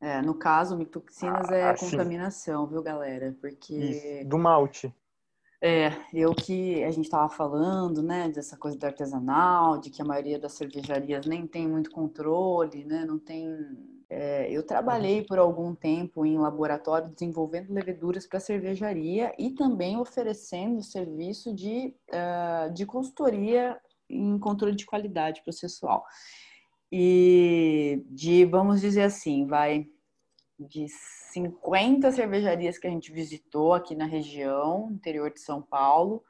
S2: É, no caso, micotoxinas
S4: Ah,
S2: é
S4: sim.
S2: contaminação, viu, galera? Porque
S4: Isso, do malte.
S2: É, eu que a gente estava falando, né, dessa coisa do artesanal, de que a maioria das cervejarias nem tem muito controle, né, não tem. é, eu trabalhei por algum tempo em laboratório desenvolvendo leveduras para cervejaria e também oferecendo serviço de, ah, de consultoria em controle de qualidade processual. E de, vamos dizer assim, vai de 50 cervejarias que a gente visitou aqui na região, interior de São Paulo,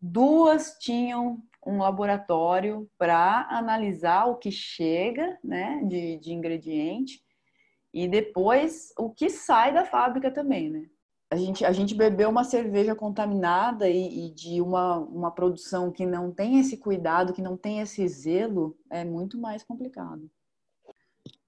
S2: duas tinham um laboratório para analisar o que chega né, de, de ingrediente e depois o que sai da fábrica também, né? A gente, a gente bebeu uma cerveja contaminada e, e de uma, uma produção que não tem esse cuidado, que não tem esse zelo, é muito mais complicado.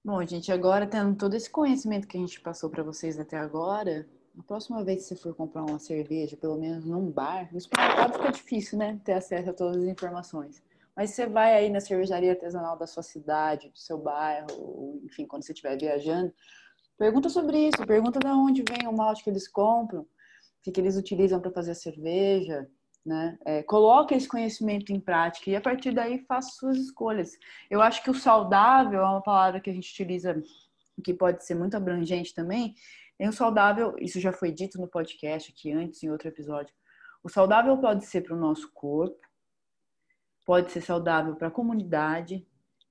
S2: Bom, gente, agora tendo todo esse conhecimento que a gente passou para vocês até agora, a próxima vez que você for comprar uma cerveja, pelo menos num bar, no supermercado fica difícil, né? Ter acesso a todas as informações. Mas você vai aí na cervejaria artesanal da sua cidade, do seu bairro, ou, enfim, quando você estiver viajando, pergunta sobre isso, pergunta de onde vem o malte que eles compram, o que, que eles utilizam para fazer a cerveja, né? É, coloca esse conhecimento em prática e a partir daí faça suas escolhas. Eu acho que o saudável é uma palavra que a gente utiliza que pode ser muito abrangente também. O saudável, isso já foi dito no podcast aqui antes, em outro episódio. O saudável pode ser para o nosso corpo, pode ser saudável para a comunidade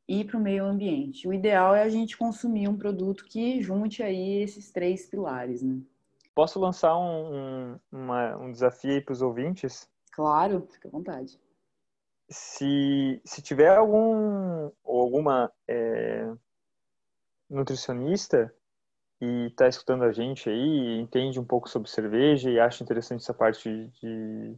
S2: e para o meio ambiente. O ideal é a gente consumir um produto que junte aí esses três pilares, né?
S4: Posso lançar um, um, uma, um desafio para os ouvintes?
S2: Claro, fica à vontade.
S4: Se, se tiver algum ou alguma é, nutricionista e está escutando a gente aí, entende um pouco sobre cerveja e acha interessante essa parte de,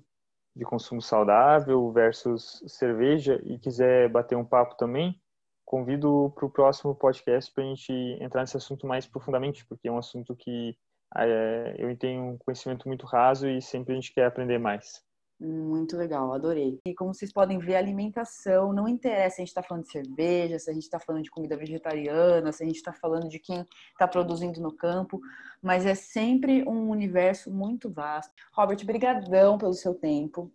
S4: de consumo saudável versus cerveja e quiser bater um papo também, convido para o próximo podcast para a gente entrar nesse assunto mais profundamente, porque é um assunto que é, eu tenho um conhecimento muito raso e sempre a gente quer aprender mais.
S2: Muito legal, adorei. E como vocês podem ver, alimentação não interessa se a gente está falando de cerveja, se a gente está falando de comida vegetariana, se a gente está falando de quem está produzindo no campo, mas é sempre um universo muito vasto. Robert, brigadão pelo seu tempo.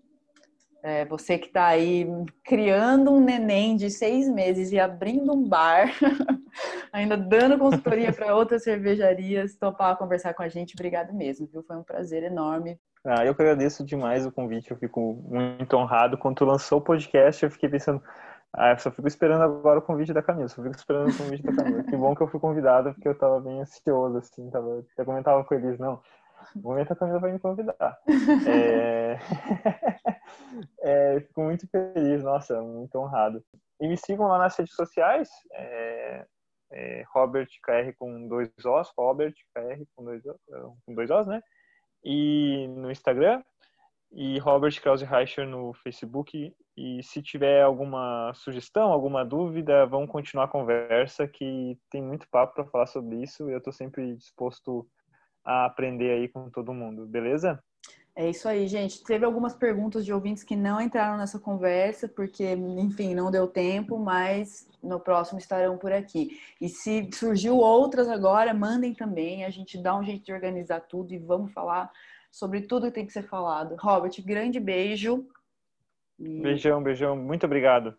S2: É, você que está aí criando um neném de seis meses e abrindo um bar, *laughs* ainda dando consultoria para outras cervejarias, topar conversar com a gente, obrigado mesmo, viu? Foi um prazer enorme.
S4: Ah, eu que agradeço demais o convite, eu fico muito honrado. Quando tu lançou o podcast, eu fiquei pensando, ah, eu só fico esperando agora o convite da Camila, só fico esperando o convite da Camila. Que bom que eu fui convidado, porque eu tava bem ansioso, assim, tava, até comentava com eles, não, no momento a Camila vai me convidar. É... *laughs* É, fico muito feliz, nossa, muito honrado. E me sigam lá nas redes sociais, é, é Robert KR com dois Os, Robert KR com dois, com dois Os, né? E no Instagram, e Robert Krause Reicher no Facebook. E se tiver alguma sugestão, alguma dúvida, vamos continuar a conversa, que tem muito papo para falar sobre isso eu estou sempre disposto a aprender aí com todo mundo, beleza?
S2: É isso aí, gente. Teve algumas perguntas de ouvintes que não entraram nessa conversa, porque, enfim, não deu tempo, mas no próximo estarão por aqui. E se surgiu outras agora, mandem também. A gente dá um jeito de organizar tudo e vamos falar sobre tudo que tem que ser falado. Robert, grande beijo.
S4: E... Beijão, beijão. Muito obrigado.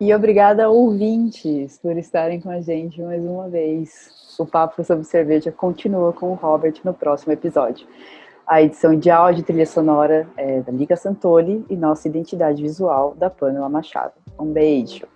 S2: E obrigada, ouvintes, por estarem com a gente mais uma vez. O Papo sobre Cerveja continua com o Robert no próximo episódio. A edição de áudio e trilha sonora é da Liga Santoli e nossa identidade visual da Pamela Machado. Um beijo.